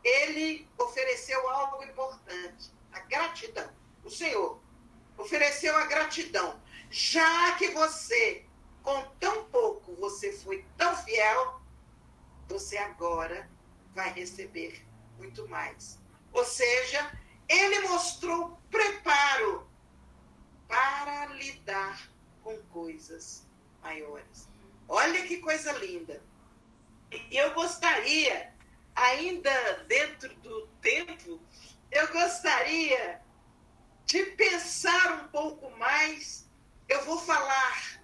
ele ofereceu algo importante, a gratidão. O Senhor ofereceu a gratidão. Já que você, com tão pouco, você foi tão fiel, você agora vai receber muito mais. Ou seja, ele mostrou preparo para lidar com coisas maiores. Olha que coisa linda. Eu gostaria, ainda dentro do tempo, eu gostaria de pensar um pouco mais. Eu vou falar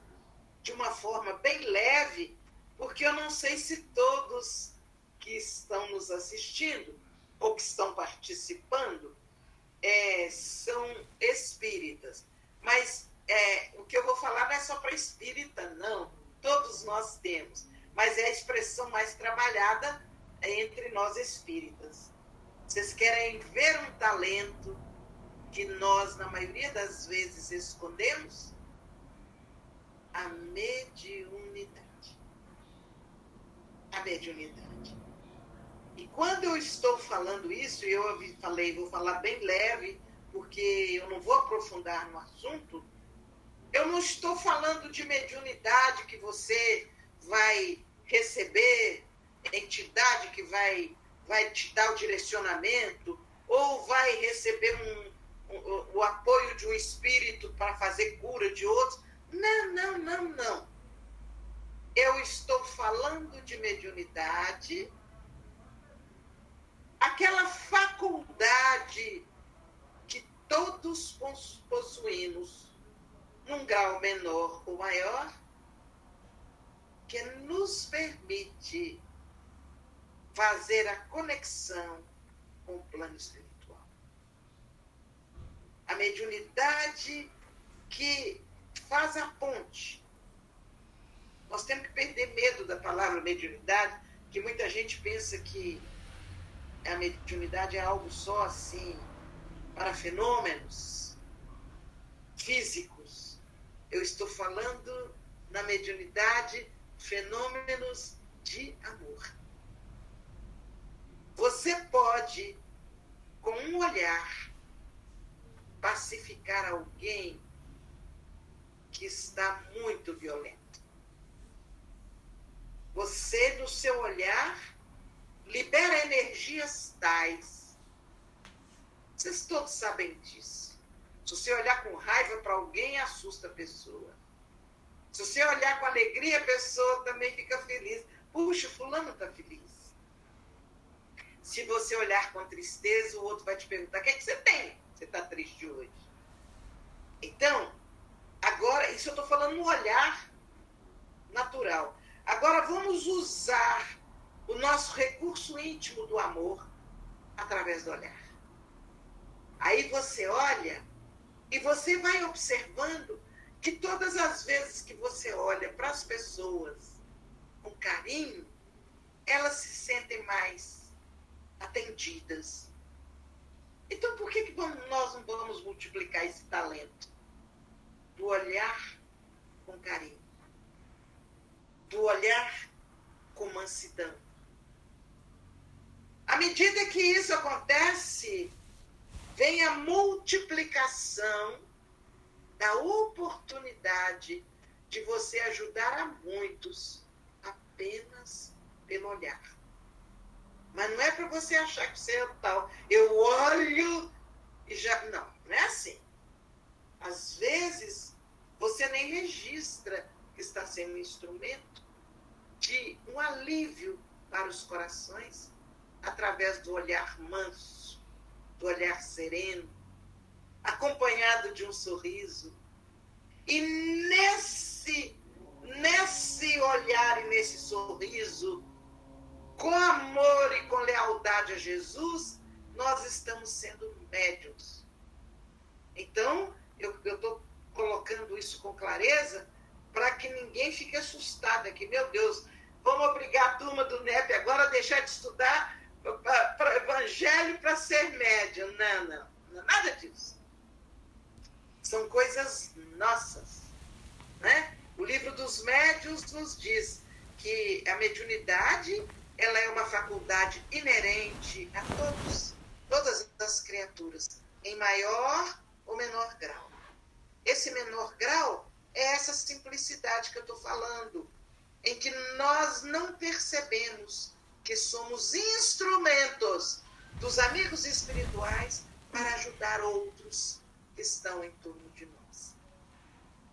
de uma forma bem leve, porque eu não sei se todos que estão nos assistindo ou que estão participando é, são espíritas. Mas é, o que eu vou falar não é só para espírita, não. Todos nós temos. Mas é a expressão mais trabalhada entre nós espíritas. Vocês querem ver um talento que nós, na maioria das vezes, escondemos? A mediunidade. A mediunidade. E quando eu estou falando isso, eu falei, vou falar bem leve, porque eu não vou aprofundar no assunto, eu não estou falando de mediunidade que você vai receber entidade que vai, vai te dar o direcionamento, ou vai receber um, o apoio de um espírito para fazer cura de outros. Não, não, não, não. Eu estou falando de mediunidade aquela faculdade que todos possuímos, num grau menor ou maior, que nos permite fazer a conexão com o plano espiritual. A mediunidade que faz a ponte. Nós temos que perder medo da palavra mediunidade, que muita gente pensa que a mediunidade é algo só assim para fenômenos físicos. Eu estou falando na mediunidade fenômenos de amor. Você pode, com um olhar, pacificar alguém que está muito violento. Você, no seu olhar, libera energias tais. Vocês todos sabem disso. Se você olhar com raiva para alguém, assusta a pessoa. Se você olhar com alegria, a pessoa também fica feliz. Puxa, fulano está feliz. Se você olhar com tristeza, o outro vai te perguntar: o que, é que você tem? Você está triste hoje. Então, agora, isso eu estou falando no olhar natural. Agora vamos usar o nosso recurso íntimo do amor através do olhar. Aí você olha e você vai observando que todas as vezes que você olha para as pessoas com carinho, elas se sentem mais atendidas. Então, por que, que nós não vamos multiplicar esse talento? Do olhar com carinho, do olhar com mansidão, à medida que isso acontece, vem a multiplicação da oportunidade de você ajudar a muitos apenas pelo olhar. Mas não é para você achar que você é tal. Eu olho e já. Não, não é assim. Às vezes, você nem registra que está sendo um instrumento de um alívio para os corações através do olhar manso, do olhar sereno, acompanhado de um sorriso. E nesse, nesse olhar e nesse sorriso, com amor e com lealdade a Jesus, nós estamos sendo médios. Então, eu estou colocando isso com clareza para que ninguém fique assustado aqui. Meu Deus, vamos obrigar a turma do NEP agora a deixar de estudar para evangelho para ser médium. Não, não, não, nada disso. São coisas nossas. Né? O livro dos médios nos diz que a mediunidade ela é uma faculdade inerente a todos, todas as criaturas, em maior ou menor grau. Esse menor grau é essa simplicidade que eu estou falando, em que nós não percebemos que somos instrumentos dos amigos espirituais para ajudar outros que estão em torno de nós.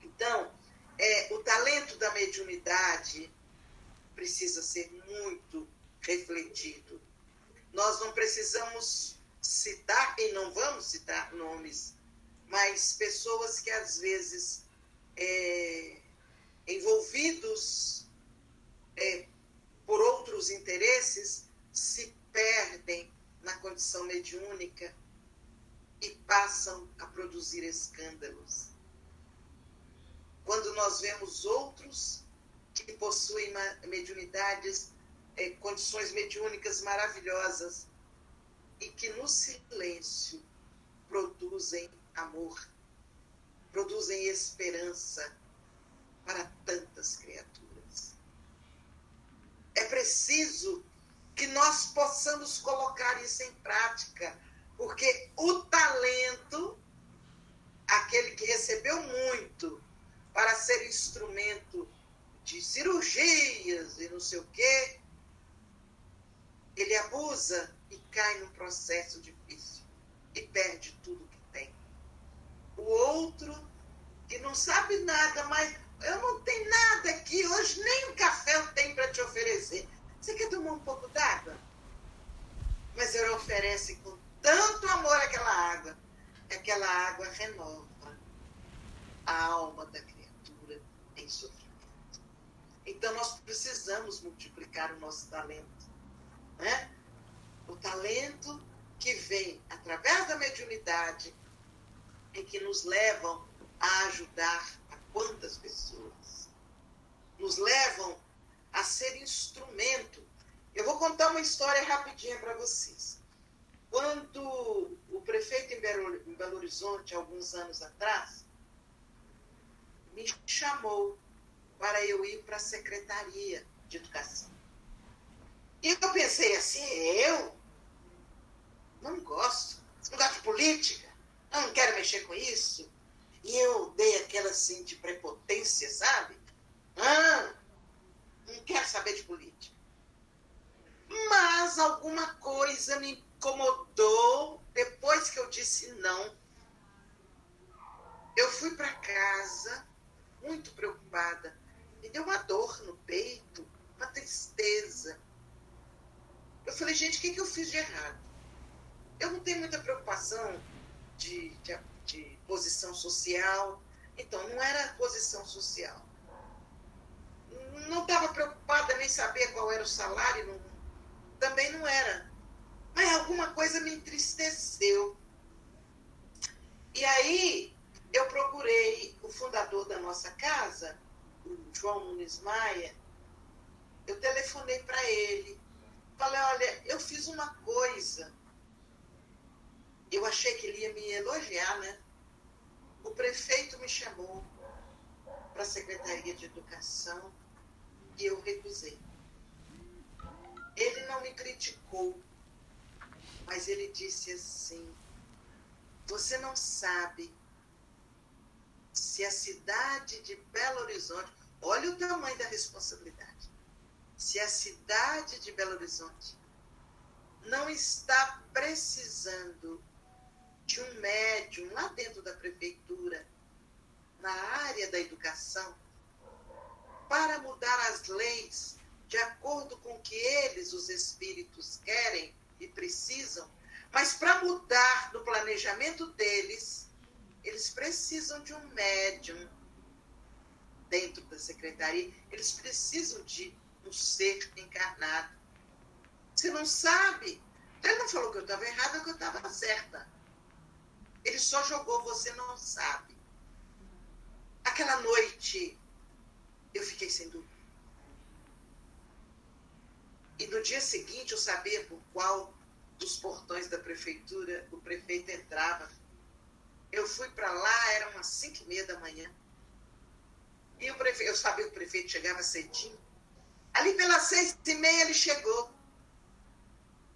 Então, é, o talento da mediunidade precisa ser muito refletido. Nós não precisamos citar, e não vamos citar nomes, mas pessoas que às vezes é, envolvidos é, por outros interesses se perdem na condição mediúnica e passam a produzir escândalos. Quando nós vemos outros que possuem mediunidades, é, condições mediúnicas maravilhosas e que no silêncio produzem amor, produzem esperança para tantas criaturas. É preciso que nós possamos colocar isso em prática, porque o talento, aquele que recebeu muito para ser instrumento de cirurgias e não sei o quê, ele abusa e cai num processo difícil e perde tudo que tem. O outro, que não sabe nada, mas eu não tenho nada aqui, hoje nem um café eu tenho para te oferecer. Você quer tomar um pouco d'água? Mas ele oferece com tanto amor aquela água, que aquela água renova a alma da criatura em sofrimento. Então nós precisamos multiplicar o nosso talento. Né? O talento que vem através da mediunidade e que nos levam a ajudar a quantas pessoas. Nos levam a ser instrumento. Eu vou contar uma história rapidinha para vocês. Quando o prefeito em Belo, em Belo Horizonte, alguns anos atrás, me chamou para eu ir para a Secretaria de Educação. E eu pensei assim, eu não gosto, não gosto de política, eu não quero mexer com isso. E eu dei aquela assim de prepotência, sabe? Ah, não quero saber de política. Mas alguma coisa me incomodou depois que eu disse não. Eu fui para casa muito preocupada me deu uma dor no peito, uma tristeza. Eu falei, gente, o que, que eu fiz de errado? Eu não tenho muita preocupação de, de, de posição social. Então, não era posição social. Não estava preocupada nem saber qual era o salário, não, também não era. Mas alguma coisa me entristeceu. E aí eu procurei o fundador da nossa casa João Nunes Maia, eu telefonei para ele. Falei, olha, eu fiz uma coisa. Eu achei que ele ia me elogiar, né? O prefeito me chamou para a Secretaria de Educação e eu recusei. Ele não me criticou, mas ele disse assim: Você não sabe se a cidade de Belo Horizonte, olha o tamanho da responsabilidade, se a cidade de Belo Horizonte não está precisando de um médium lá dentro da prefeitura, na área da educação, para mudar as leis de acordo com o que eles, os espíritos, querem e precisam, mas para mudar no planejamento deles eles precisam de um médium dentro da secretaria, eles precisam de um ser encarnado. Você não sabe? Ele não falou que eu estava errada, que eu estava certa. Ele só jogou, você não sabe. Aquela noite, eu fiquei sem dúvida. E no dia seguinte, eu sabia por qual dos portões da prefeitura o prefeito entrava. Eu fui para lá, era umas cinco e meia da manhã. E o prefeito, eu sabia que o prefeito chegava cedinho. Ali pelas seis e meia ele chegou.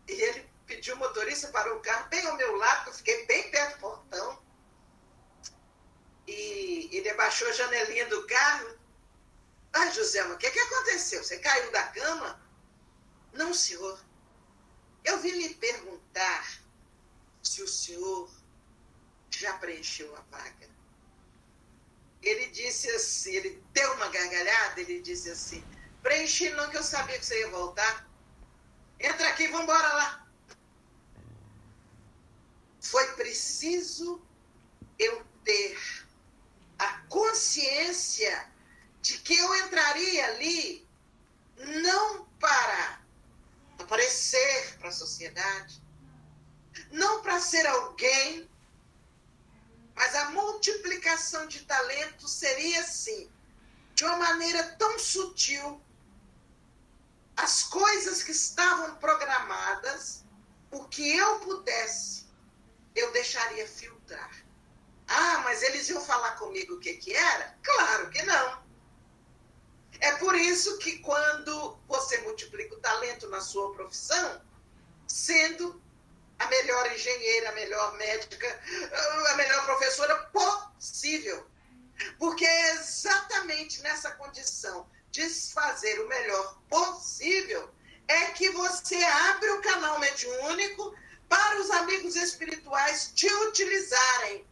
E ele pediu o motorista, parou o carro bem ao meu lado, eu fiquei bem perto do portão. E ele abaixou a janelinha do carro. Ah, Joselma, o que, que aconteceu? Você caiu da cama? Não, senhor. Eu vim lhe perguntar se o senhor já preencheu a vaga. Ele disse assim, ele deu uma gargalhada, ele disse assim, preenchi não que eu sabia que você ia voltar. Entra aqui, vamos embora lá. Foi preciso eu ter a consciência de que eu entraria ali não para aparecer para a sociedade, não para ser alguém, de talentos seria assim, de uma maneira tão sutil, as coisas que estavam programadas, o que eu pudesse, eu deixaria filtrar. Ah, mas eles iam falar comigo o que, que era? Claro que não. É por isso que quando você multiplica o talento na sua profissão, sendo a melhor engenheira, a melhor médica, a melhor professora possível. Porque é exatamente nessa condição de fazer o melhor possível é que você abre o canal mediúnico para os amigos espirituais te utilizarem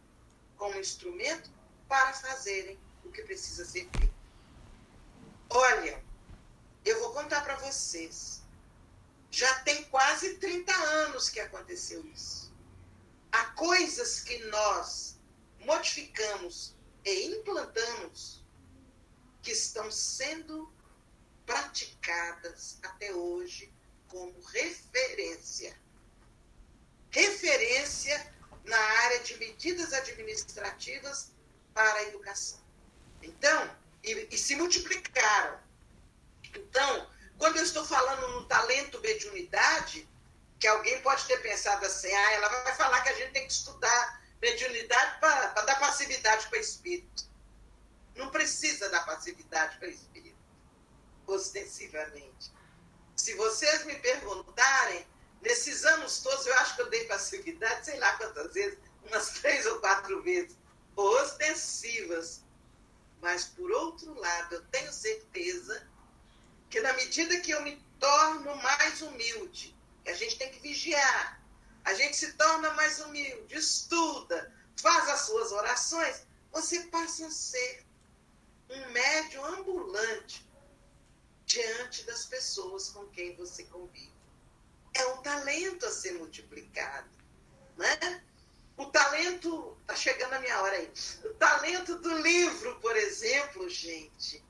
como instrumento para fazerem o que precisa ser feito. Olha, eu vou contar para vocês. Já tem quase 30 anos que aconteceu isso. Há coisas que nós modificamos e implantamos que estão sendo praticadas até hoje como referência. Referência na área de medidas administrativas para a educação. Então, e, e se multiplicaram. Então, quando eu estou falando no talento mediunidade, que alguém pode ter pensado assim, ah, ela vai falar que a gente tem que estudar mediunidade para dar passividade para espírito. Não precisa dar passividade para espírito, ostensivamente. Se vocês me perguntarem, nesses anos todos, eu acho que eu dei passividade, sei lá quantas vezes, umas três ou quatro vezes, ostensivas. Mas, por outro lado, eu tenho certeza que na medida que eu me torno mais humilde, a gente tem que vigiar, a gente se torna mais humilde, estuda, faz as suas orações, você passa a ser um médium ambulante diante das pessoas com quem você convive. É um talento a ser multiplicado, né? O talento, tá chegando a minha hora aí. O talento do livro, por exemplo, gente,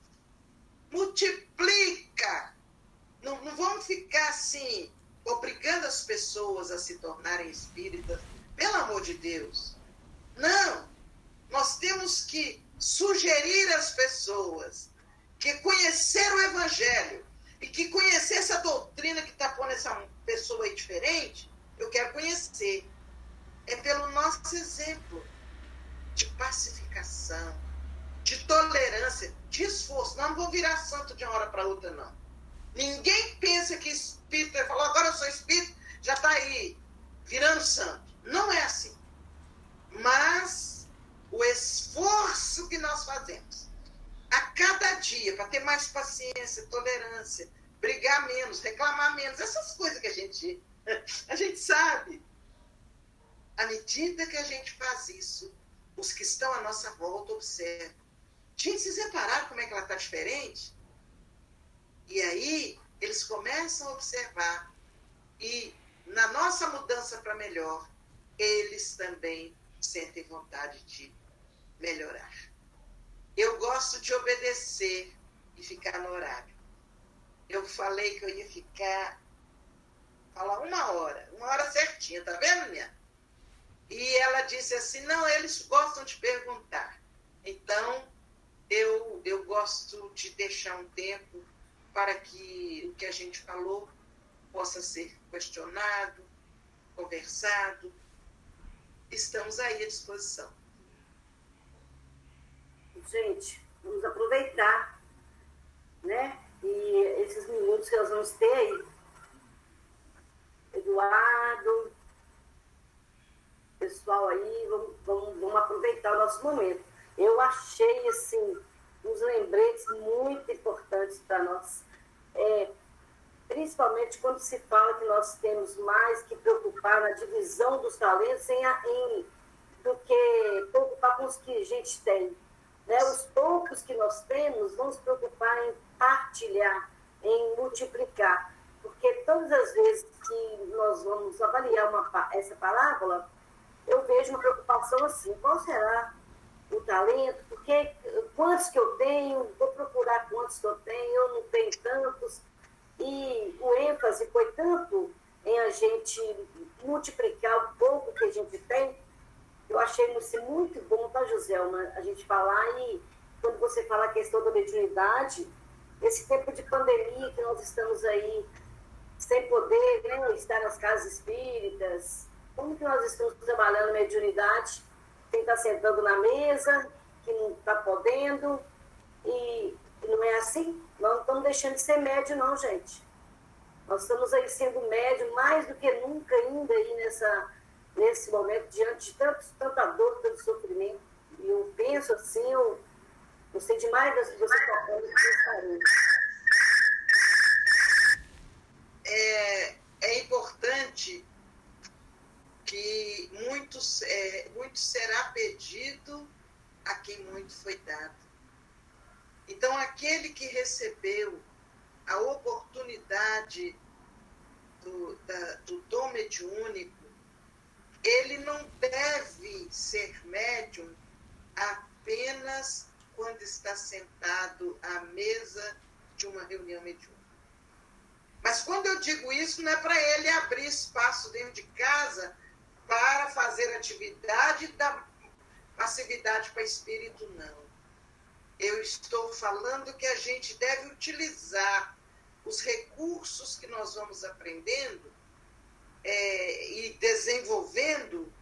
multiplica. Não, não vamos ficar assim, obrigando as pessoas a se tornarem espíritas, pelo amor de Deus. Não! Nós temos que sugerir às pessoas que conhecer o Evangelho e que conhecer essa doutrina que está pondo essa pessoa aí diferente, eu quero conhecer é pelo nosso exemplo de pacificação, de tolerância, de esforço. Nós não vamos virar santo de uma hora para outra, não. Ninguém pensa que espírito, ele falou, agora eu sou espírito, já está aí virando santo. Não é assim. Mas o esforço que nós fazemos a cada dia para ter mais paciência, tolerância, brigar menos, reclamar menos, essas coisas que a gente, a gente sabe à medida que a gente faz isso, os que estão à nossa volta observam. Gente, vocês repararam como é que ela está diferente? E aí, eles começam a observar. E na nossa mudança para melhor, eles também sentem vontade de melhorar. Eu gosto de obedecer e ficar no horário. Eu falei que eu ia ficar, falar uma hora, uma hora certinha, tá vendo, minha? E ela disse assim: não, eles gostam de perguntar. Então, eu, eu gosto de deixar um tempo para que o que a gente falou possa ser questionado, conversado. Estamos aí à disposição. Gente, vamos aproveitar, né? E esses minutos que nós vamos ter aí. Eduardo, pessoal aí, vamos, vamos, vamos aproveitar o nosso momento. Eu achei, assim, uns lembretes muito importantes para nós. É, principalmente quando se fala que nós temos mais que preocupar na divisão dos talentos em, em, do que preocupar com os que a gente tem. Né? Os poucos que nós temos, vamos preocupar em partilhar, em multiplicar. Porque todas as vezes que nós vamos avaliar uma, essa parábola, eu vejo uma preocupação assim: qual será o talento? Porque quantos que eu tenho? Vou procurar quantos que eu tenho, eu não tenho tantos. E o ênfase foi tanto em a gente multiplicar o pouco que a gente tem. Eu achei isso muito bom, tá, Joselma, a gente falar e quando você fala a questão da mediunidade, esse tempo de pandemia que nós estamos aí sem poder né, estar nas casas espíritas, como que nós estamos trabalhando mediunidade? Quem está sentando na mesa, que não está podendo, e, não é assim? Nós não estamos deixando de ser médio, não, gente. Nós estamos aí sendo médio mais do que nunca ainda aí nessa, nesse momento, diante de tanto, tanta dor, tanto sofrimento. E eu penso assim, eu gostei demais das você tocando É, é importante que muito, é, muito será pedido a quem muito foi dado. Então, aquele que recebeu a oportunidade do, da, do dom mediúnico, ele não deve ser médium apenas quando está sentado à mesa de uma reunião mediúnica. Mas quando eu digo isso, não é para ele abrir espaço dentro de casa para fazer atividade da passividade para espírito, não. Eu estou falando que a gente deve utilizar os recursos que nós vamos aprendendo é, e desenvolvendo,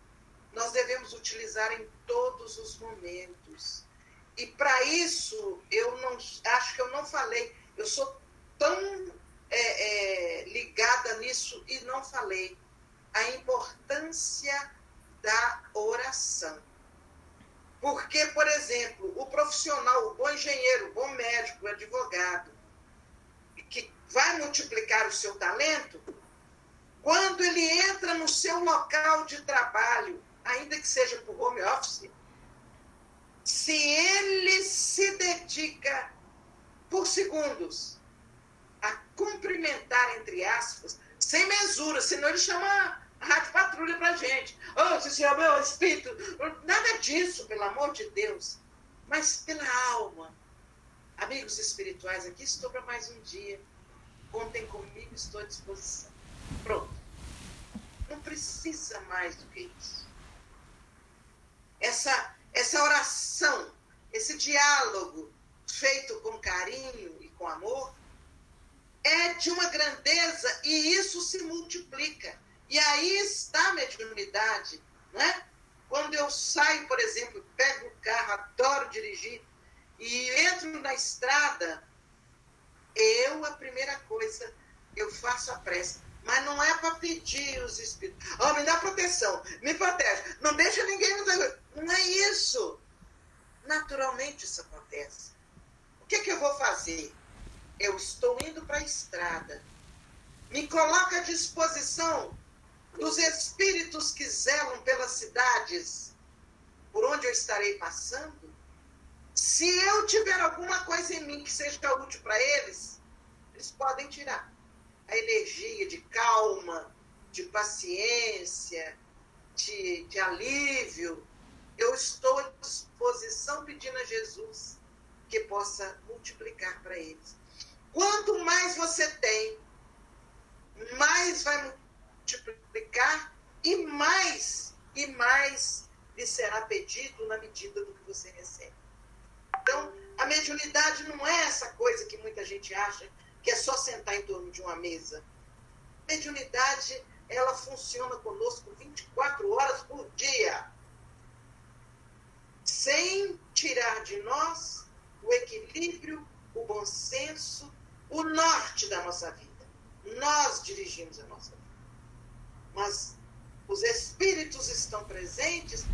nós devemos utilizar em todos os momentos. E para isso, eu não acho que eu não falei, eu sou tão é, é, ligada nisso e não falei a importância da oração. Porque, por exemplo, o profissional, o bom engenheiro, o bom médico, o advogado, que vai multiplicar o seu talento, quando ele entra no seu local de trabalho, ainda que seja por home office, se ele se dedica por segundos a cumprimentar, entre aspas, sem mesura, senão ele chama a rádio patrulha pra gente. Oh, você se meu espírito. Nada disso, pelo amor de Deus. Mas pela alma. Amigos espirituais, aqui estou para mais um dia. Contem comigo, estou à disposição. Pronto. Não precisa mais do que isso. Essa, essa oração, esse diálogo feito com carinho e com amor, é de uma grandeza e isso se multiplica. E aí está a mediunidade, né? Quando eu saio, por exemplo, pego o carro, adoro dirigir, e entro na estrada, eu, a primeira coisa, eu faço a prece. Mas não é para pedir os espíritos. Oh, me dá proteção, me protege. Não deixa ninguém me Não é isso. Naturalmente isso acontece. O que, é que eu vou fazer? Eu estou indo para a estrada. Me coloca à disposição dos espíritos que zelam pelas cidades por onde eu estarei passando. Se eu tiver alguma coisa em mim que seja útil para eles, eles podem tirar a energia de calma, de paciência, de, de alívio. Eu estou à disposição pedindo a Jesus que possa multiplicar para eles. Quanto mais você tem, mais vai multiplicar e mais e mais lhe será pedido na medida do que você recebe. Então, a mediunidade não é essa coisa que muita gente acha que é só sentar em torno de uma mesa. A mediunidade, ela funciona conosco 24 horas por dia, sem tirar de nós o equilíbrio, o bom senso, o norte da nossa vida. Nós dirigimos a nossa vida. Mas os espíritos estão presentes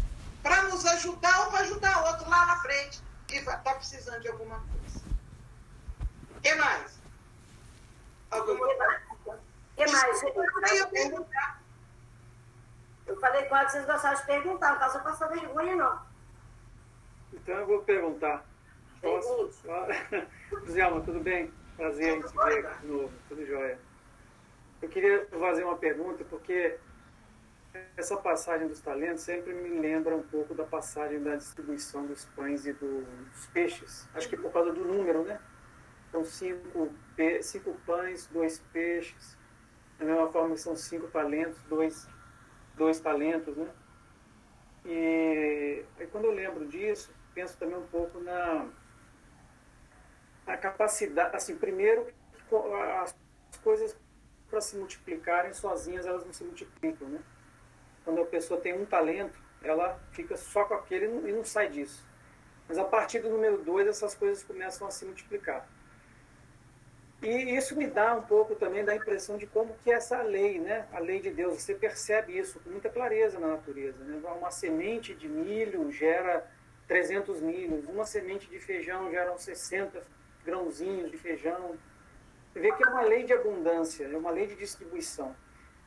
para nos ajudar ou para ajudar outro lá na frente que está precisando de alguma coisa. O que mais? Alguma coisa? O que mais? Eu. Eu falei quase vocês gostaram de perguntar, não está passar vergonha, não. Então eu vou perguntar. Posso? Zelma, tudo bem? Prazer em te ver de novo, tudo jóia. Eu queria fazer uma pergunta, porque essa passagem dos talentos sempre me lembra um pouco da passagem da distribuição dos pães e dos peixes. Acho que por causa do número, né? São cinco, cinco pães, dois peixes. Da mesma forma que são cinco talentos, dois, dois talentos, né? E aí quando eu lembro disso, penso também um pouco na, na capacidade, assim, primeiro, as coisas para se multiplicarem sozinhas, elas não se multiplicam, né? quando a pessoa tem um talento, ela fica só com aquele e não sai disso. Mas a partir do número dois, essas coisas começam a se multiplicar. E isso me dá um pouco também da impressão de como que é essa lei, né? A lei de Deus, você percebe isso com muita clareza na natureza. Né? Uma semente de milho gera 300 milhos, uma semente de feijão gera 60 grãozinhos de feijão. Você vê que é uma lei de abundância, é uma lei de distribuição.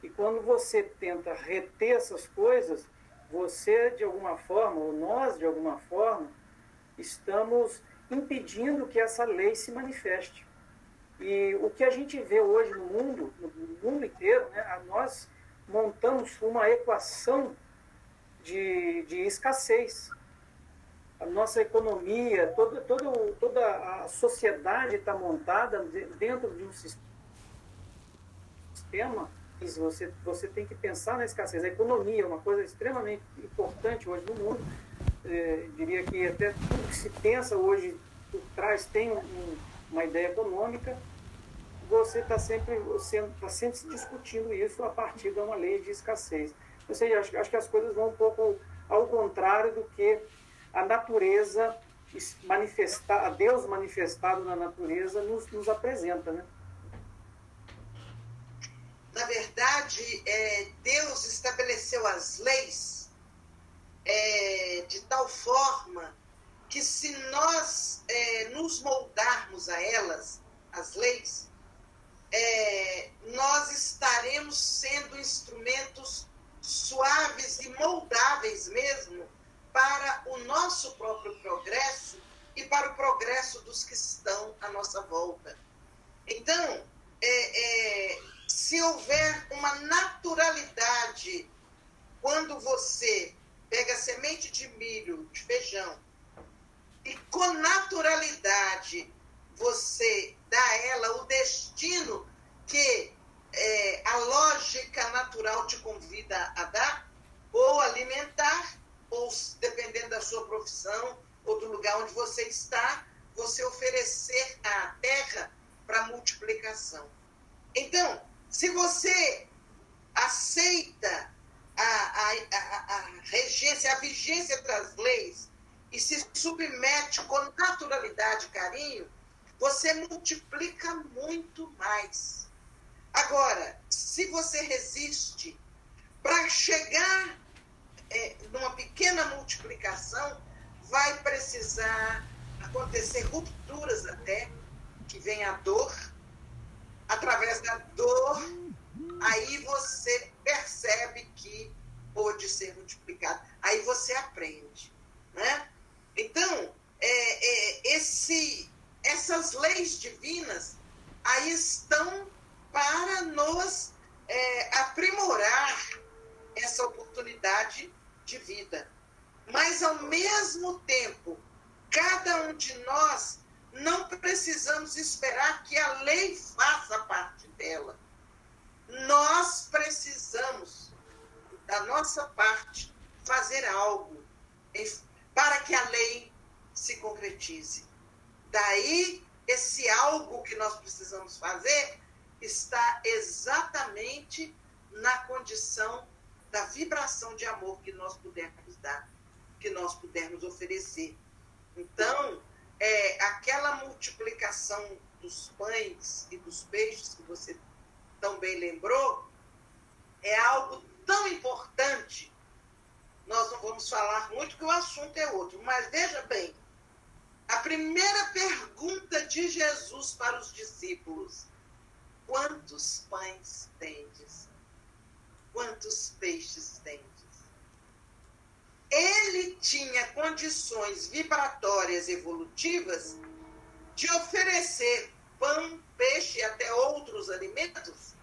E quando você tenta reter essas coisas, você de alguma forma, ou nós de alguma forma, estamos impedindo que essa lei se manifeste. E o que a gente vê hoje no mundo, no mundo inteiro, né, nós montamos uma equação de, de escassez. A nossa economia, toda, toda, toda a sociedade está montada dentro de um sistema você, você tem que pensar na escassez. A economia é uma coisa extremamente importante hoje no mundo. É, diria que até tudo que se pensa hoje por trás tem um, uma ideia econômica. Você está sempre, tá sempre discutindo isso a partir de uma lei de escassez. Ou seja, acho, acho que as coisas vão um pouco ao contrário do que a natureza manifestar, a Deus manifestado na natureza nos, nos apresenta, né? na verdade, é, Deus estabeleceu as leis é, de tal forma que se nós é, nos moldarmos a elas, as leis, é, nós estaremos sendo instrumentos suaves e moldáveis mesmo para o nosso próprio progresso e para o progresso dos que estão à nossa volta. Então, é, é se houver uma naturalidade, quando você pega semente de milho, de feijão, e com naturalidade você dá a ela o destino que é, a lógica natural te convida a dar, ou alimentar, ou dependendo da sua profissão ou do lugar onde você está, você oferecer à terra para multiplicação. Então, se você aceita a, a, a, a regência, a vigência das leis e se submete com naturalidade e carinho, você multiplica muito mais. Agora, se você resiste para chegar é, numa pequena multiplicação, vai precisar acontecer rupturas até, que vem a dor, através da dor, aí você percebe que pode ser multiplicado. Aí você aprende. Né? Então, é, é, esse, essas leis divinas aí estão para nos é, aprimorar essa oportunidade de vida. Mas, ao mesmo tempo, cada um de nós não precisamos esperar que a lei faça parte dela. Nós precisamos, da nossa parte, fazer algo para que a lei se concretize. Daí, esse algo que nós precisamos fazer está exatamente na condição da vibração de amor que nós pudermos dar, que nós pudermos oferecer. Então, é, aquela multiplicação dos pães e dos peixes que você tão bem lembrou, é algo tão importante. Nós não vamos falar muito, que o assunto é outro, mas veja bem, a primeira pergunta de Jesus para os discípulos: quantos pães tendes? Quantos peixes tendes? Ele tinha condições vibratórias evolutivas de oferecer pão, peixe e até outros alimentos.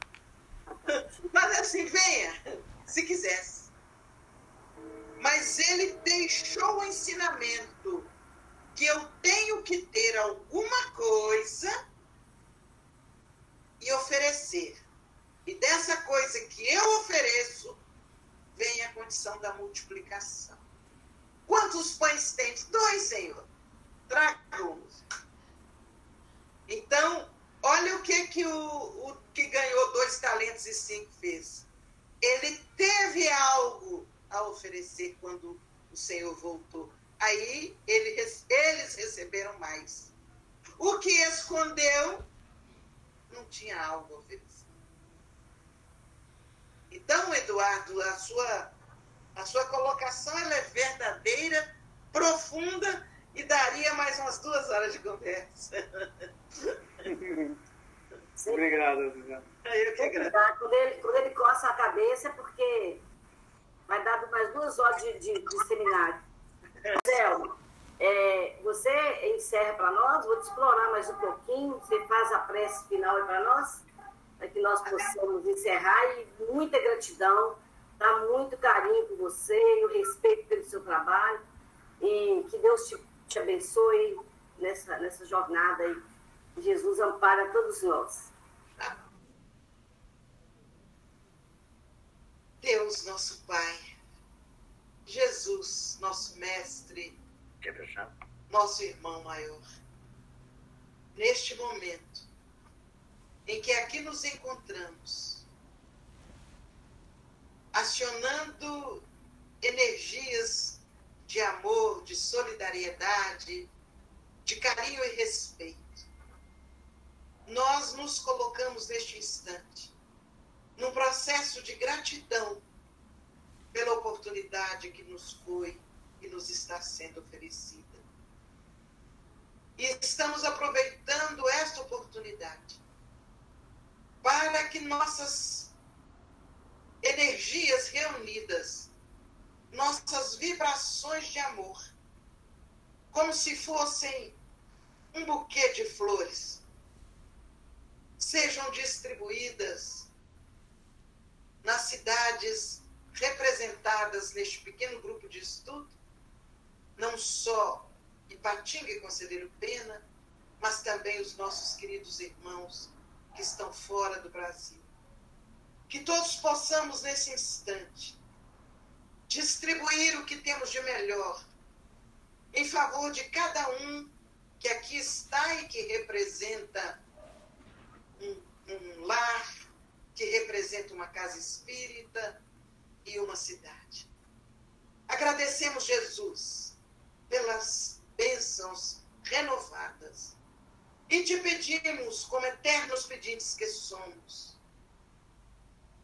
Mas assim, venha, se quisesse. Mas ele deixou o ensinamento que eu tenho que ter alguma coisa e oferecer. E dessa coisa que eu ofereço, vem a condição da multiplicação. Quantos pães tens? Dois, Senhor. Traga-os. Então, olha o que, que o, o que ganhou dois talentos e cinco fez. Ele teve algo a oferecer quando o Senhor voltou. Aí ele, eles receberam mais. O que escondeu não tinha algo a oferecer. Então, Eduardo, a sua, a sua colocação ela é verdadeira, profunda e daria mais umas duas horas de conversa. Obrigado. Eu que agradeço. Quando ele, quando ele coça a cabeça é porque vai dar mais duas horas de, de, de seminário. Zelma, é, você encerra para nós, vou te explorar mais um pouquinho, você faz a prece final para nós, para que nós possamos encerrar e muita gratidão, dá muito carinho por você e o respeito pelo seu trabalho e que Deus te te abençoe nessa, nessa jornada aí. Jesus ampara todos nós. Deus, nosso Pai, Jesus, nosso Mestre, nosso irmão maior, neste momento em que aqui nos encontramos, acionando energias de amor, de solidariedade, de carinho e respeito. Nós nos colocamos neste instante num processo de gratidão pela oportunidade que nos foi e nos está sendo oferecida. E estamos aproveitando esta oportunidade para que nossas energias reunidas nossas vibrações de amor, como se fossem um buquê de flores, sejam distribuídas nas cidades representadas neste pequeno grupo de estudo, não só Ipatinga e Conselheiro Pena, mas também os nossos queridos irmãos que estão fora do Brasil. Que todos possamos, nesse instante, distribuir o que temos de melhor em favor de cada um que aqui está e que representa um, um lar, que representa uma casa espírita e uma cidade. Agradecemos, Jesus, pelas bênçãos renovadas e te pedimos, como eternos pedintes que somos,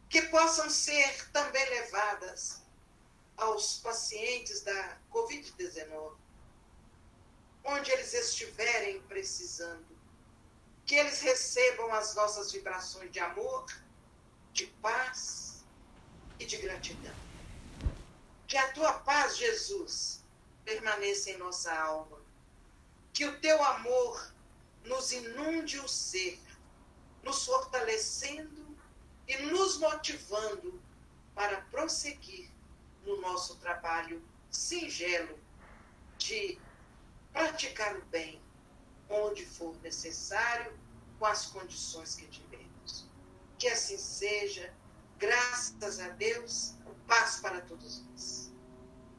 que possam ser também levadas aos pacientes da Covid-19, onde eles estiverem precisando, que eles recebam as nossas vibrações de amor, de paz e de gratidão. Que a tua paz, Jesus, permaneça em nossa alma. Que o teu amor nos inunde o ser, nos fortalecendo e nos motivando para prosseguir no nosso trabalho singelo de praticar o bem onde for necessário, com as condições que tivermos. Que assim seja, graças a Deus, paz para todos nós.